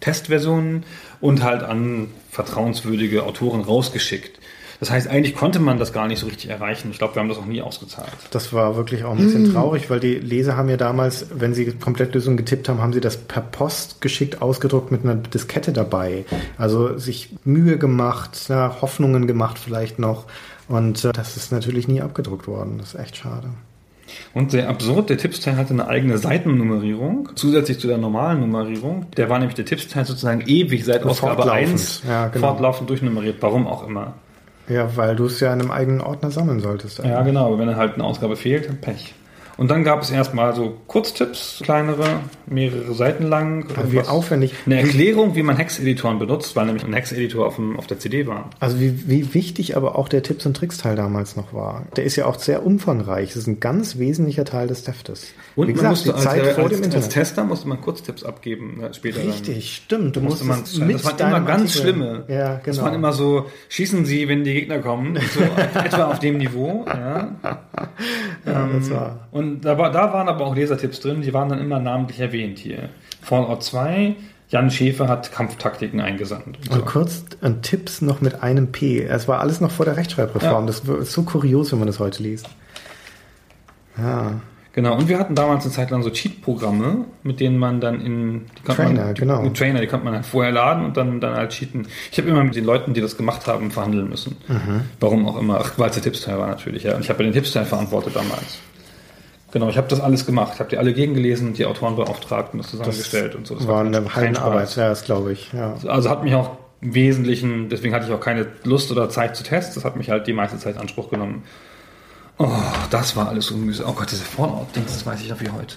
Testversionen und halt an vertrauenswürdige Autoren rausgeschickt. Das heißt, eigentlich konnte man das gar nicht so richtig erreichen. Ich glaube, wir haben das auch nie ausgezahlt. Das war wirklich auch ein bisschen traurig, weil die Leser haben ja damals, wenn sie Komplettlösungen getippt haben, haben sie das per Post geschickt ausgedruckt mit einer Diskette dabei. Also sich Mühe gemacht, ja, Hoffnungen gemacht vielleicht noch. Und äh, das ist natürlich nie abgedruckt worden. Das ist echt schade. Und sehr absurd, der Tippsteil hatte eine eigene Seitennummerierung, zusätzlich zu der normalen Nummerierung. Der war nämlich der Tippsteil sozusagen ewig seit Ausgabe Fortlaufend. 1 Ja, genau. fortlaufend durchnummeriert, warum auch immer. Ja, weil du es ja in einem eigenen Ordner sammeln solltest. Ja, genau, aber wenn dann halt eine Ausgabe fehlt, dann Pech. Und dann gab es erstmal so Kurztipps, kleinere, mehrere Seiten lang. wie irgendwas- aufwendig. Eine Erklärung, wie man Hex-Editoren benutzt, weil nämlich ein Hex-Editor auf, auf der CD war. Also wie, wie wichtig aber auch der Tipps- und Tricks-Teil damals noch war. Der ist ja auch sehr umfangreich. Das ist ein ganz wesentlicher Teil des Heftes. Und wie man gesagt, musste die als, Zeit äh, vor als, dem als Internet. Tester musste man Kurztipps abgeben ne, später. dann. Richtig, stimmt. Du musste man, das waren immer ganz Artikel- schlimme. Ja, genau. Das waren immer so, schießen Sie, wenn die Gegner kommen. So <laughs> etwa auf dem Niveau. Ja. ja, das war. Und da, war, da waren aber auch Lesertipps drin, die waren dann immer namentlich erwähnt hier. Fallout 2, Jan Schäfer hat Kampftaktiken eingesandt. Und so. Und kurz an Tipps noch mit einem P. Es war alles noch vor der Rechtschreibreform. Ja. Das ist so kurios, wenn man das heute liest. Ja, Genau, und wir hatten damals eine Zeit lang so Cheat-Programme, mit denen man dann in die Trainer, man, die, genau. die Trainer, die konnte man halt vorher laden und dann, dann halt cheaten. Ich habe immer mit den Leuten, die das gemacht haben, verhandeln müssen. Mhm. Warum auch immer. Ach, weil es der Tippsteil war natürlich, ja. Und ich habe den Tippsteil verantwortet damals. Genau, ich habe das alles gemacht. Ich habe die alle gegengelesen und die Autoren beauftragt und das zusammengestellt und so. Das war eine Heidenarbeit. Ja, das glaube ich. Ja. Also hat mich auch im Wesentlichen, deswegen hatte ich auch keine Lust oder Zeit zu testen. Das hat mich halt die meiste Zeit in Anspruch genommen. Oh, das war alles so mühsam. Oh Gott, diese Fallout-Dings, das weiß ich noch wie heute.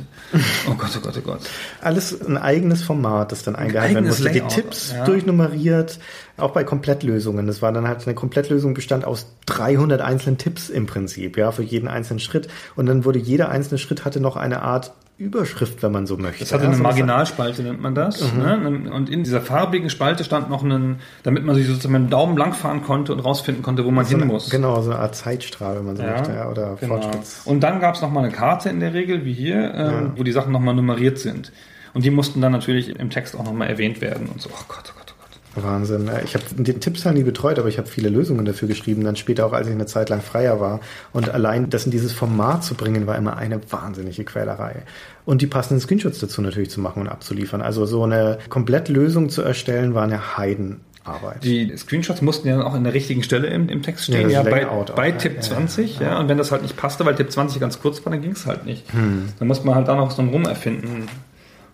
Oh Gott, oh Gott, oh Gott. Alles ein eigenes Format, das dann eingehalten werden musste. Die Tipps ja. durchnummeriert, auch bei Komplettlösungen. Das war dann halt eine Komplettlösung bestand aus 300 einzelnen Tipps im Prinzip, ja, für jeden einzelnen Schritt. Und dann wurde jeder einzelne Schritt hatte noch eine Art Überschrift, wenn man so möchte. Das hatte ja, eine Marginalspalte, nennt man das. Ne? Und in dieser farbigen Spalte stand noch ein, damit man sich sozusagen mit dem Daumen langfahren konnte und rausfinden konnte, wo man hin muss. Genau, so eine Art Zeitstrahl, wenn man so möchte, ja, oder genau. Fortschritts. Und dann gab es nochmal eine Karte in der Regel, wie hier, ähm, wo die Sachen nochmal nummeriert sind. Und die mussten dann natürlich im Text auch nochmal erwähnt werden und so. Oh Gott, oh Gott. Wahnsinn. Ich habe den Tipps nie betreut, aber ich habe viele Lösungen dafür geschrieben, dann später auch, als ich eine Zeit lang freier war. Und allein das in dieses Format zu bringen, war immer eine wahnsinnige Quälerei. Und die passenden Screenshots dazu natürlich zu machen und abzuliefern. Also so eine Komplettlösung zu erstellen, war eine Heidenarbeit. Die Screenshots mussten ja dann auch in der richtigen Stelle im, im Text stehen, Ja, ja, bei, auch, bei ja. Tipp Ja, 20, ja, Und wenn das halt nicht passte, weil Tipp 20 ganz kurz war, dann ging es halt nicht. Hm. Dann musste man halt da noch was drum rum erfinden.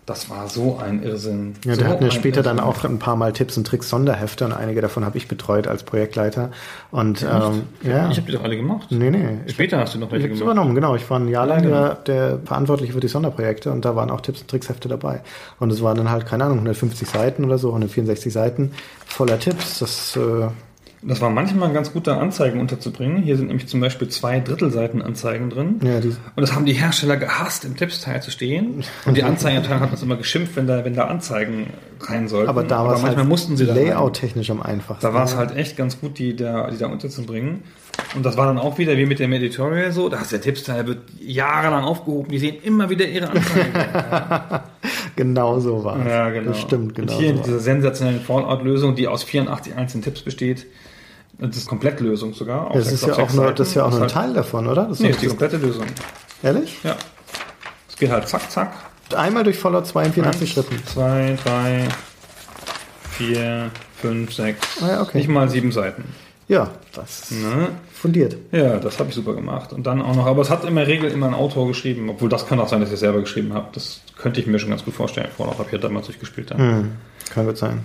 Das war so ein Irrsinn. Ja, so der hatten ja später dann Irrsinn. auch ein paar Mal Tipps und Tricks Sonderhefte und einige davon habe ich betreut als Projektleiter. Und ähm, ja. Ich habe die doch alle gemacht. Nee, nee. Ich Später hast du noch Ich welche gemacht. übernommen, genau. Ich war ein Jahr lang Ja, genau. der, der Verantwortliche für die Sonderprojekte und da waren auch Tipps und Trickshefte dabei. Und es waren dann halt, keine Ahnung, 150 Seiten oder so, 164 Seiten voller Tipps. Das, äh, Das war manchmal ganz gut, da Anzeigen unterzubringen. Hier sind nämlich zum Beispiel zwei Drittelseiten Anzeigen drin. ja, die, Und das haben die Hersteller gehasst, im Tippsteil zu stehen. Und die Anzeigenabteilung hat uns immer geschimpft, wenn da, wenn da Anzeigen rein sollten. aber da war es manchmal halt mussten sie da rein. layout-technisch am einfachsten. Da war es halt echt ganz gut, die da, die da unterzubringen. Und das war dann auch wieder wie mit dem Editorial so. Da ist der Tippsteil wird jahrelang aufgehoben. Die sehen immer wieder ihre Anzeigen. <laughs> Genau so war es. ja, genau. Das stimmt, genau Und hier so in dieser sensationellen Fallout-Lösung, die aus 84 einzelnen Tipps besteht. Das ist Komplettlösung sogar. auf Das ist ja auch nur, das ist ja auch nur ein halt- Teil davon, oder? Das Nee, ist die komplette Lösung. Ehrlich? Ja. Es geht halt zack, zack. Einmal durch Fallout 2 in 84 Eins, Schritten. Zwei, drei, vier, fünf, sechs. Ah ja, okay. Nicht mal sieben Seiten. Ja, das Ne? fundiert. Ja, das habe ich super gemacht. Und dann auch noch, aber es hat in der Regel immer ein Autor geschrieben, obwohl das kann auch sein, dass ich es selber geschrieben habe. Das könnte ich mir schon ganz gut vorstellen. Fallout habe ich ja damals durchgespielt. Dann, Hm, kann gut sein.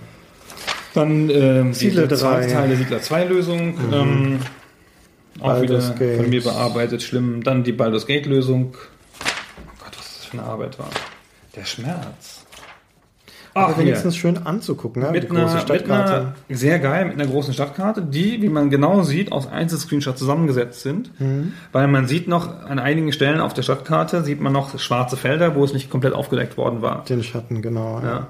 Dann ähm, Siedler die zweite 3. Teil der Siedler 2 Lösung. Ähm, auch wieder Baldur's Gate. von mir bearbeitet, schlimm. Dann die Baldur's Gate Lösung. Oh Gott, was das für eine Arbeit war. Der Schmerz. Aber Ach, wenigstens hier. schön anzugucken, ne? mit die große einer, mit Stadtkarte. einer, sehr geil, mit einer großen Stadtkarte, die, wie man genau sieht, aus Einzelscreenshots zusammengesetzt sind. Mhm. Weil man sieht noch, an einigen Stellen auf der Stadtkarte sieht man noch schwarze Felder, wo es nicht komplett aufgedeckt worden war. Den Schatten, genau. Ja. Ja.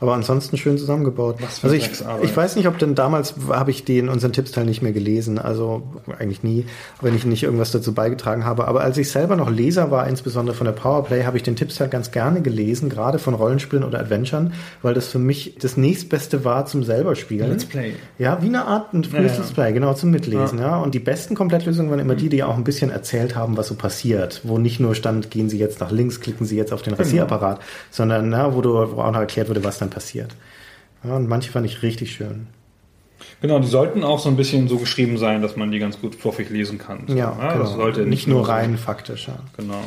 Aber ansonsten schön zusammengebaut. Was für also ich, ich weiß nicht, ob denn damals habe ich den unseren Tippsteil nicht mehr gelesen, also eigentlich nie, wenn ich nicht irgendwas dazu beigetragen habe. Aber als ich selber noch Leser war, insbesondere von der Powerplay, habe ich den Tippsteil ganz gerne gelesen, gerade von Rollenspielen oder Adventuren, weil das für mich das nächstbeste war zum selber spielen. Let's Play. Ja, wie eine Art ein frühes Ja, ja. Let's Play, genau, zum Mitlesen, ja. Und die besten Komplettlösungen waren immer die, die auch ein bisschen erzählt haben, was so passiert. Wo nicht nur stand, gehen Sie jetzt nach links, klicken Sie jetzt auf den Rasierapparat, sondern, na, wo, du, wo auch noch erklärt wurde, was dann passiert. Ja, und manche fand ich richtig schön. Genau, die sollten auch so ein bisschen so geschrieben sein, dass man die ganz gut fluffig lesen kann. So, Ja, genau. das sollte nicht nur so- rein faktisch. Ja. Genau.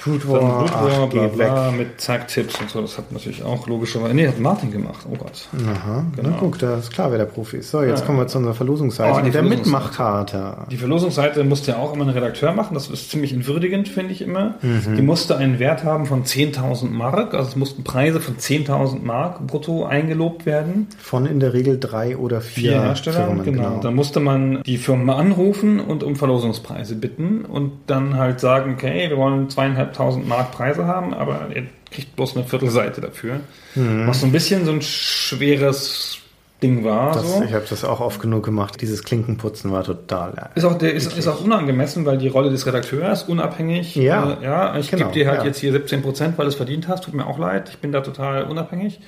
Food War, Blutwar, ach, bla, bla, mit Zack-Tipps und so. Das hat natürlich auch logischerweise. Nee, hat Martin gemacht. Oh Gott. Aha, Genau. na guck, da ist klar, wer der Profi ist. So, jetzt Ja. kommen wir zu unserer Verlosungsseite Oh, die der. Mitmachkarte. Die Verlosungsseite musste ja auch immer ein Redakteur machen. Das ist ziemlich entwürdigend, finde ich immer. Mhm. Die musste einen Wert haben von 10.000 Mark. Also es mussten Preise von 10.000 Mark brutto eingelobt werden. Von in der Regel drei oder vier, Vier Hersteller. Firmen. genau. Da musste man die Firmen anrufen und um Verlosungspreise bitten und dann halt sagen, okay, wir wollen zweieinhalbtausend Mark Preise haben, aber ihr kriegt bloß eine Viertelseite dafür. Mhm. Was so ein bisschen so ein schweres Ding war. Das, so. Ich habe das auch oft genug gemacht. Dieses Klinkenputzen war total. Ist auch, der ist, ist auch unangemessen, weil die Rolle des Redakteurs unabhängig. Ja. Äh, ja ich Genau, gebe dir halt ja. jetzt hier 17 Prozent, weil du es verdient hast. Tut mir auch leid. Ich bin da total unabhängig.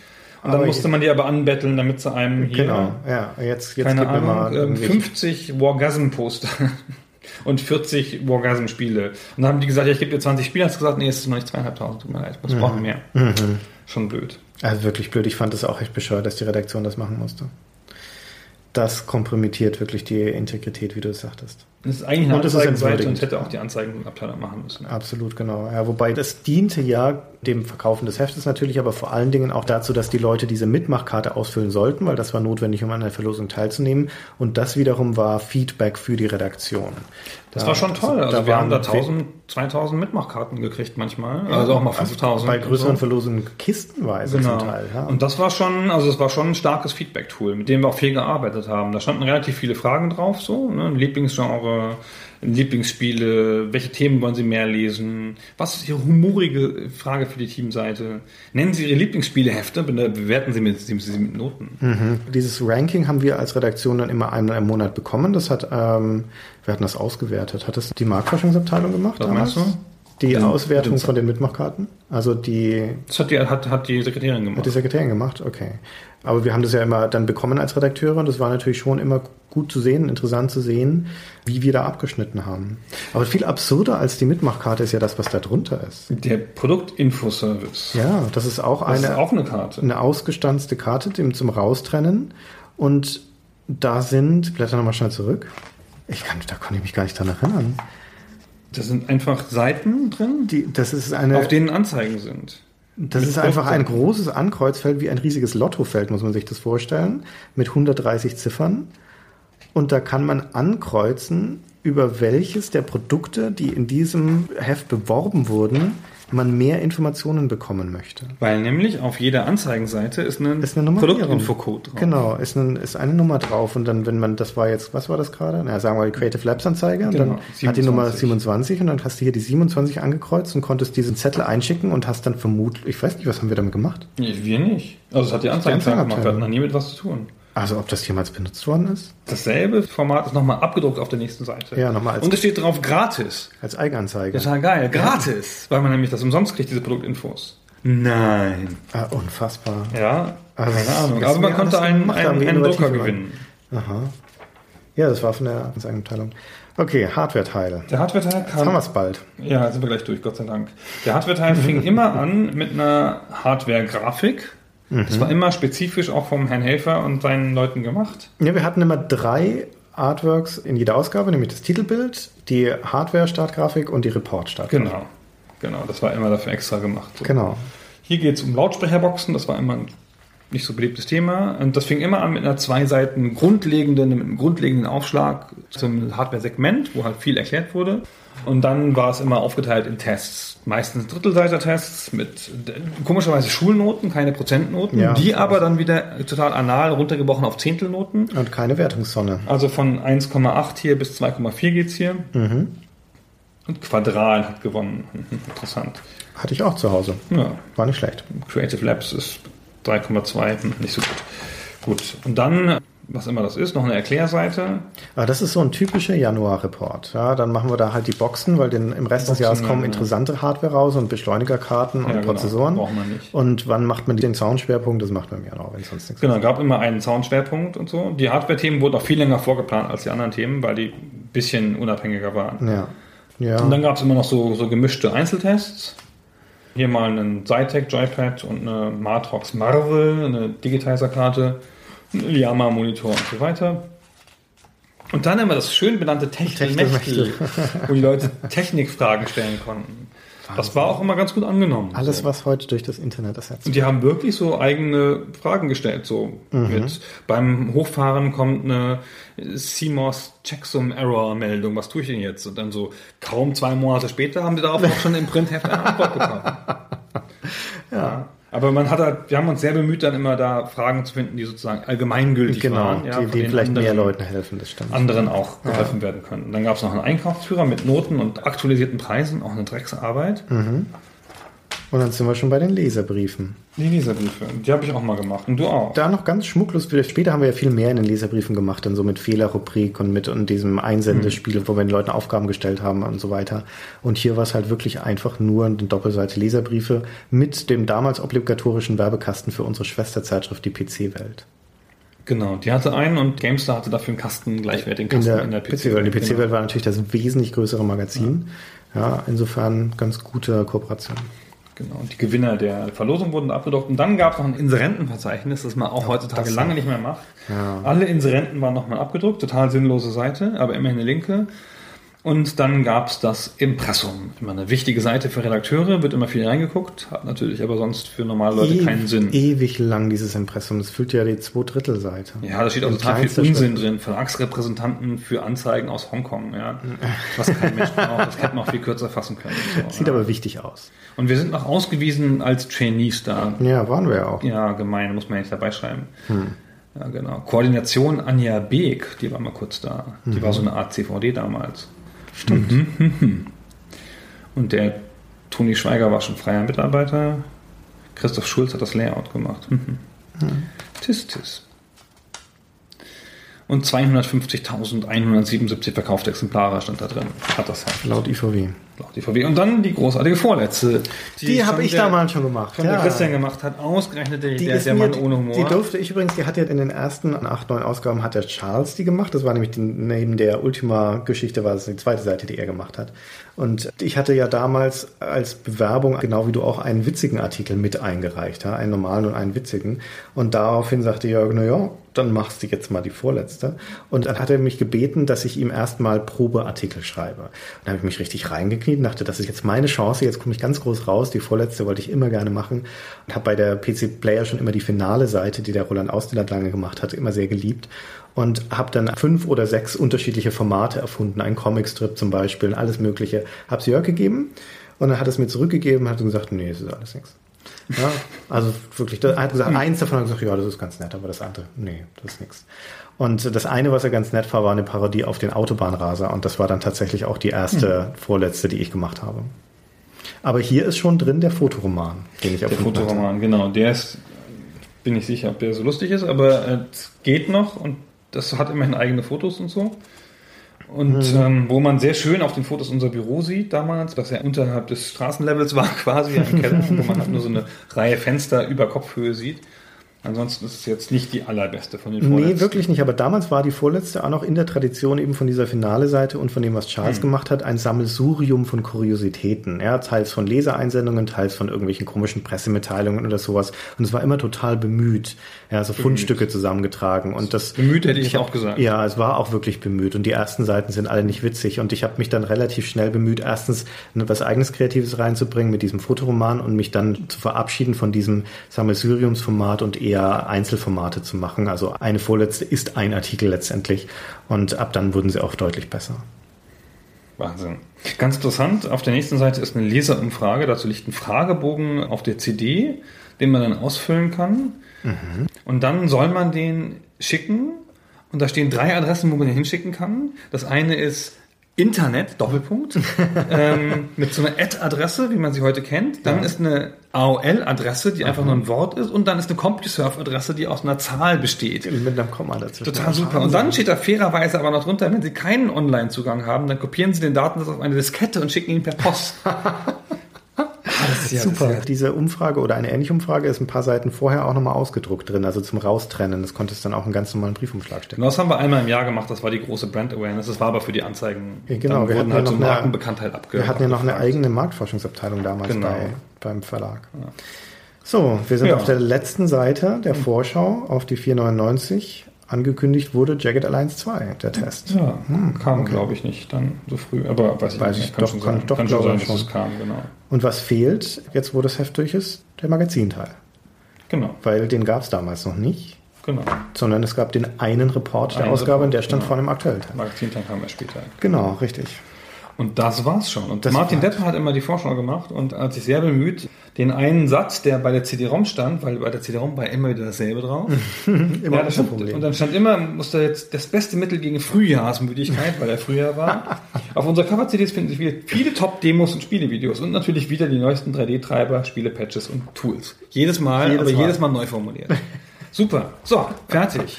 Und dann Aber musste man die aber anbetteln, damit sie einem hier, Genau, ja. Jetzt, jetzt keine Ahnung, mal ähm, irgendwie- 50 Wargasm-Poster <laughs> und 40 Wargasm-Spiele. Und dann haben die gesagt, ja, ich gebe dir 20 Spiele. Hast du gesagt, nee, es ist noch nicht zweieinhalbtausend. Tut mir leid, wir brauchen mehr. Schon blöd. Also wirklich blöd. Ich fand es auch echt bescheuert, dass die Redaktion das machen musste. Das kompromittiert wirklich die Integrität, wie du es sagtest. Das ist eigentlich eine Und Anzeigenseite und hätte auch die Anzeigenabteilung machen müssen. Absolut, genau. Ja, wobei das diente ja dem Verkaufen des Heftes natürlich, aber vor allen Dingen auch dazu, dass die Leute diese Mitmachkarte ausfüllen sollten, weil das war notwendig, um an der Verlosung teilzunehmen. Und das wiederum war Feedback für die Redaktion. Das Da- war schon toll. Also da wir haben da waren 1000, 2000 Mitmachkarten gekriegt manchmal. Also auch mal 5000. Bei und größeren so. Verlosungen kistenweise Genau. zum Teil. Ja. Und das war schon, also es war schon ein starkes Feedback-Tool, mit dem wir auch viel gearbeitet haben. Da standen relativ viele Fragen drauf, so, ne? Lieblingsgenre, Lieblingsspiele, welche Themen wollen Sie mehr lesen? Was ist Ihre humorige Frage für die Teamseite? Nennen Sie Ihre Lieblingsspielehefte, be- bewerten Sie mit, sie mit Noten. Mhm. Dieses Ranking haben wir als Redaktion dann immer einmal im Monat bekommen. Das hat, ähm, wir hatten das ausgewertet. Hat das die Marktforschungsabteilung gemacht Was damals? meinst du? Die Den- Auswertung den- von den Mitmachkarten? Also die, Das hat die, hat, hat die Sekretärin hat gemacht. die Sekretärin gemacht? Okay. Aber wir haben das ja immer dann bekommen als Redakteure und es war natürlich schon immer gut zu sehen, interessant zu sehen, wie wir da abgeschnitten haben. Aber viel absurder als die Mitmachkarte ist ja das, was da drunter ist. Der Produktinfoservice. Ja, das ist auch Das eine, ist auch eine Karte. eine ausgestanzte Karte dem, zum Raustrennen. Und da sind, blätter nochmal schnell zurück. Ich kann, da konnte ich mich gar nicht dran erinnern. Da sind einfach Seiten drin, Die, das ist eine, auf denen Anzeigen sind. das ist einfach ein großes Ankreuzfeld, wie ein riesiges Lottofeld, muss man sich das vorstellen, mit 130 Ziffern. Und da kann man ankreuzen, über welches der Produkte, die in diesem Heft beworben wurden, man mehr Informationen bekommen möchte. Weil nämlich auf jeder Anzeigenseite ist ein Ist eine. Produktinfocode drauf. Genau, ist, ein, ist eine Nummer drauf und dann, wenn man, das war jetzt, was war das gerade? Na, sagen wir die Creative Labs Anzeige und Genau, dann hat die Nummer 27. 27 und dann hast du hier die 27 angekreuzt und konntest diesen Zettel einschicken und hast dann vermutlich, ich weiß nicht, was haben wir damit gemacht? Nee, wir nicht. Also es hat die Anzeigenabteilung gemacht, wir hatten noch nie mit was zu tun. Also ob das jemals benutzt worden ist? Dasselbe Format ist nochmal abgedruckt auf der nächsten Seite. Ja, nochmal als- Und es steht drauf gratis. Als Eigenanzeige. Total geil. Gratis. Weil man nämlich das umsonst kriegt, diese Produktinfos. Nein. Ah, unfassbar. Ja, Also, keine Ahnung. Aber man konnte einen, einen, einen Drucker gewinnen. Aha. Ja, das war von der Anzeigenabteilung. Okay, Hardware-Teil. Der Hardware-Teil Jetzt haben wir kam. es bald. Ja, sind wir gleich durch, Gott sei Dank. Der Hardware-Teil fing immer an mit einer Hardware-Grafik. Das war immer spezifisch auch vom Herrn Helfer und seinen Leuten gemacht. Ja, wir hatten immer drei Artworks in jeder Ausgabe, nämlich das Titelbild, die Hardware-Startgrafik und die Report-Startgrafik. Genau. Genau, das war immer dafür extra gemacht. So. Genau. Hier geht es um Lautsprecherboxen, das war immer ein nicht so beliebtes Thema. Und das fing immer an mit einer zwei Seiten grundlegenden, mit einem grundlegenden Aufschlag zum Hardware-Segment, wo halt viel erklärt wurde. Und dann war es immer aufgeteilt in Tests. Meistens Drittelseiter-Tests mit komischerweise Schulnoten, keine Prozentnoten, Ja. die aber dann wieder total anal runtergebrochen auf Zehntelnoten. Und keine Wertungssonne. Also von 1,8 hier bis 2,4 geht's hier. Und Quadral hat gewonnen. <laughs> Interessant. Hatte ich auch zu Hause. Ja, War nicht schlecht. Creative Labs ist 3,2, hm, nicht so gut. Gut, und dann, was immer das ist, noch eine Erklärseite. Aber das ist so ein typischer Januar-Report. Ja, dann machen wir da halt die Boxen, weil den, im Rest des Boxen, Jahres ja, kommen interessante Hardware raus und Beschleunigerkarten und Ja, genau. Prozessoren. Braucht man nicht. Und wann macht man den Soundschwerpunkt? Das macht man im Januar, wenn sonst nichts Genau, gab immer einen Soundschwerpunkt und so. Die Hardware-Themen wurden auch viel länger vorgeplant als die anderen Themen, weil die ein bisschen unabhängiger waren. Ja. Ja. Und dann gab es immer noch so, so gemischte Einzeltests. Hier mal einen Zytec Joypad und eine Matrox Marvel, eine Digitizer-Karte. Yama-Monitor und so weiter. Und dann immer das schön benannte Techtelmechtel, <laughs> wo die Leute Technikfragen stellen konnten. Das war auch immer ganz gut angenommen. Alles, so. was heute durch das Internet ersetzt Und die haben wirklich so eigene Fragen gestellt. So mit beim Hochfahren kommt eine CMOS Checksum Error Meldung. Was tue ich denn jetzt? Und dann so kaum zwei Monate später haben wir darauf auch schon im Printheft eine Antwort bekommen. <laughs> ja. Aber man hat halt, wir haben uns sehr bemüht, dann immer da Fragen zu finden, die sozusagen allgemeingültig Genau, waren. ja, die, die vielleicht mehr anderen- Leuten helfen, das stimmt. anderen auch geholfen werden können. Dann gab es noch einen Einkaufsführer mit Noten und aktualisierten Preisen, auch eine Drecksarbeit. Und dann sind wir schon bei den Leserbriefen. Die Leserbriefe, die habe ich auch mal gemacht. Und du auch. Da noch ganz schmucklos, später haben wir ja viel mehr in den Leserbriefen gemacht, dann so mit Fehlerrubrik und mit und diesem Einsendespiel, wo wir den Leuten Aufgaben gestellt haben und so weiter. Und hier war es halt wirklich einfach nur eine Doppelseite Leserbriefe mit dem damals obligatorischen Werbekasten für unsere Schwesterzeitschrift, die PC-Welt. Genau, die hatte einen und GameStar hatte dafür einen Kasten, gleichwertigen In Kasten der, in der, PC-Welt. Die Genau. PC-Welt war natürlich das wesentlich größere Magazin. Ja, insofern ganz gute Kooperation. Genau, und die Gewinner der Verlosung wurden abgedruckt. Und dann gab es noch ein Inserentenverzeichnis, das man auch heutzutage das lange nicht mehr macht. Ja. Alle Inserenten waren nochmal abgedruckt, total sinnlose Seite, aber immerhin eine linke. Und dann gab es das Impressum. Immer eine wichtige Seite für Redakteure, wird immer viel reingeguckt, hat natürlich aber sonst für normale Leute Ew- keinen Sinn. Ewig lang dieses Impressum. Das füllt ja die Zweidrittelseite. Ja, da steht auch total viel Unsinn drin. Verlagsrepräsentanten für Anzeigen aus Hongkong, ja. Was kein Mensch braucht. Das hätte man auch viel kürzer fassen können. So, <laughs> Sieht ja. aber wichtig aus. Und wir sind noch ausgewiesen als Trainees da. Ja, waren wir ja auch. Ja, gemein, muss man ja nicht dabei schreiben. Ja, genau. Koordination Anja Beek, die war mal kurz da. Die war so eine Art CVD damals. Stimmt. Mhm. Und der Toni Schweiger war schon freier Mitarbeiter. Christoph Schulz hat das Layout gemacht. Mhm. Tis, tis. Und 250.177 verkaufte Exemplare stand da drin. Hat das Heft. Laut IVW. Laut DVW. Und dann die großartige Vorletzte. Die, schon habe ich der- damals schon gemacht. Schon der Christian gemacht hat, ausgerechnet der, Die der, ist der mir, Mann ohne Humor. Die durfte ich übrigens, die hat ja in den ersten acht, neun Ausgaben hat der Charles die gemacht. Das war nämlich die, neben der Ultima-Geschichte war das die zweite Seite, die er gemacht hat. Und ich hatte ja damals als Bewerbung, genau wie du auch, einen witzigen Artikel mit eingereicht, ja, einen normalen und einen witzigen. Und daraufhin sagte Jörg, na ja, dann machst du jetzt mal die vorletzte. Und dann hat er mich gebeten, dass ich ihm erstmal Probeartikel schreibe. Und da habe ich mich richtig reingekniet und dachte, das ist jetzt meine Chance, jetzt komme ich ganz groß raus. Die vorletzte wollte ich immer gerne machen. Und habe bei der PC Player schon immer die finale Seite, die der Roland Ausdillert lange gemacht hat, immer sehr geliebt. Und habe dann fünf oder sechs unterschiedliche Formate erfunden. Ein Comicstrip zum Beispiel, alles mögliche. Habe es Jörg gegeben und dann hat es mir zurückgegeben und hat gesagt, nee, das ist alles nichts. Ja, also wirklich, er hat gesagt, eins davon hat gesagt, ja, das ist ganz nett, aber das andere, nee, das ist nichts. Und das eine, was er ganz nett war, war eine Parodie auf den Autobahnraser und das war dann tatsächlich auch die erste, vorletzte, die ich gemacht habe. Aber hier ist schon drin der Fotoroman, den ich Der erfunden hatte. Fotoroman, genau. Der ist, bin ich sicher, ob der so lustig ist, aber äh, es geht noch und das hat immerhin eigene Fotos und so. Und ähm, wo man sehr schön auf den Fotos unser Büro sieht damals, was ja unterhalb des Straßenlevels war <laughs> quasi im Keller, wo man halt nur so eine Reihe Fenster über Kopfhöhe sieht. Ansonsten ist es jetzt nicht die allerbeste von den Nee, vorletzten. wirklich nicht. Aber damals war die vorletzte auch noch in der Tradition eben von dieser Finale-Seite und von dem, was Charles gemacht hat, ein Sammelsurium von Kuriositäten. Ja, teils von Lesereinsendungen, teils von irgendwelchen komischen Pressemitteilungen oder sowas. Und es war immer total bemüht. Ja, so Fundstücke zusammengetragen. Und das Bemüht hätte ich hab- auch gesagt. Ja, es war auch wirklich bemüht. Und die ersten Seiten sind alle nicht witzig. Und ich habe mich dann relativ schnell bemüht, erstens was eigenes Kreatives reinzubringen mit diesem Fotoroman und mich dann zu verabschieden von diesem Sammelsuriumsformat und eher Einzelformate zu machen. Also eine vorletzte ist ein Artikel letztendlich. Und ab dann wurden sie auch deutlich besser. Wahnsinn. Ganz interessant, auf der nächsten Seite ist eine Leserumfrage. Dazu liegt ein Fragebogen auf der CD, den man dann ausfüllen kann. Und dann soll man den schicken. Und da stehen drei Adressen, wo man den hinschicken kann. Das eine ist Internet, Doppelpunkt, <laughs> ähm, mit so einer Ad-Adresse, wie man sie heute kennt. Dann ist eine AOL-Adresse, die einfach nur ein Wort ist. Und dann ist eine CompuServe-Adresse, die aus einer Zahl besteht. Mit einem Komma dazwischen. Total super. Und dann steht da fairerweise aber noch drunter, wenn Sie keinen Online-Zugang haben, dann kopieren Sie den Datensatz auf eine Diskette und schicken ihn per Post. <laughs> ist ja, Super. Ist ja, Diese Umfrage oder eine ähnliche Umfrage ist ein paar Seiten vorher auch nochmal ausgedruckt drin, also zum Raustrennen. Das konntest du dann auch einen ganz normalen Briefumschlag stecken. Genau, das haben wir einmal im Jahr gemacht, das war die große Brand Awareness. Das war aber für die Anzeigen. Ja, genau, Dann wir wurden hatten halt ja so noch eine- Markenbekanntheit abge Wir hatten ja noch eine eigene Marktforschungsabteilung damals Genau. bei, beim Verlag. So, wir sind Ja. auf der letzten Seite der Vorschau auf die 499. Angekündigt wurde Jagged Alliance 2, der Test. Ja, kam, glaube ich, nicht dann so früh. Aber weiß ich Weiß nicht. ich, kann doch, schon kann- sein, doch, kann schon glaube sein ich dass es kam, genau. Und was fehlt, jetzt wo das Heft durch ist? Der Magazinteil. Genau, Weil den gab es damals noch nicht, genau. sondern es gab den einen Report der Einen Ausgabe und der Report, stand genau. vor dem aktuellen Teil. Magazintank kam erst später. Genau, richtig. Und das war's schon. Und Das Martin. Depp hat immer die Vorschau gemacht und hat sich sehr bemüht, den einen Satz, der bei der CD-ROM stand, weil bei der CD-ROM war immer wieder dasselbe drauf. <laughs> Immer Ja, das stimmt. Problem. Und dann stand immer, musste jetzt das beste Mittel gegen Frühjahrsmüdigkeit, weil er Frühjahr war. <laughs> Auf unserer Cover-CDs finden sich wieder viele Top-Demos und Spielevideos und natürlich wieder die neuesten 3D-Treiber, Spiele-Patches und Tools. Jedes Mal, Jedes aber Mal. jedes Mal neu formuliert. <laughs> Super. So, fertig.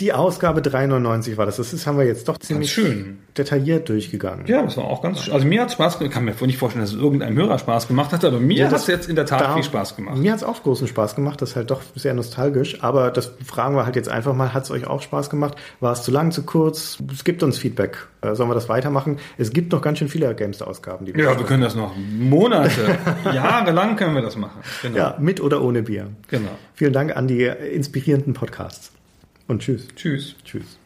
Die Ausgabe 399 war das. Das ist, haben wir jetzt doch ziemlich schön. detailliert durchgegangen. Ja, das war auch ganz, also mir hat Spaß gemacht. Ich kann mir nicht vorstellen, dass es irgendeinem Hörer Spaß gemacht hat, aber mir Ja, hat das- es jetzt in der Tat Da- viel Spaß gemacht. Mir hat es auch großen Spaß gemacht. Das ist halt doch sehr nostalgisch. Aber das fragen wir halt jetzt einfach mal. Hat es euch auch Spaß gemacht? War es zu lang, zu kurz? Es gibt uns Feedback. Äh, sollen wir das weitermachen? Es gibt noch ganz schön viele Gamester-Ausgaben. die Ja, wir können das noch Monate, <laughs> jahrelang können wir das machen. Genau. Ja, mit oder ohne Bier. Genau. Vielen Dank an die inspirierenden Podcasts. Und tschüss. Tschüss. Tschüss.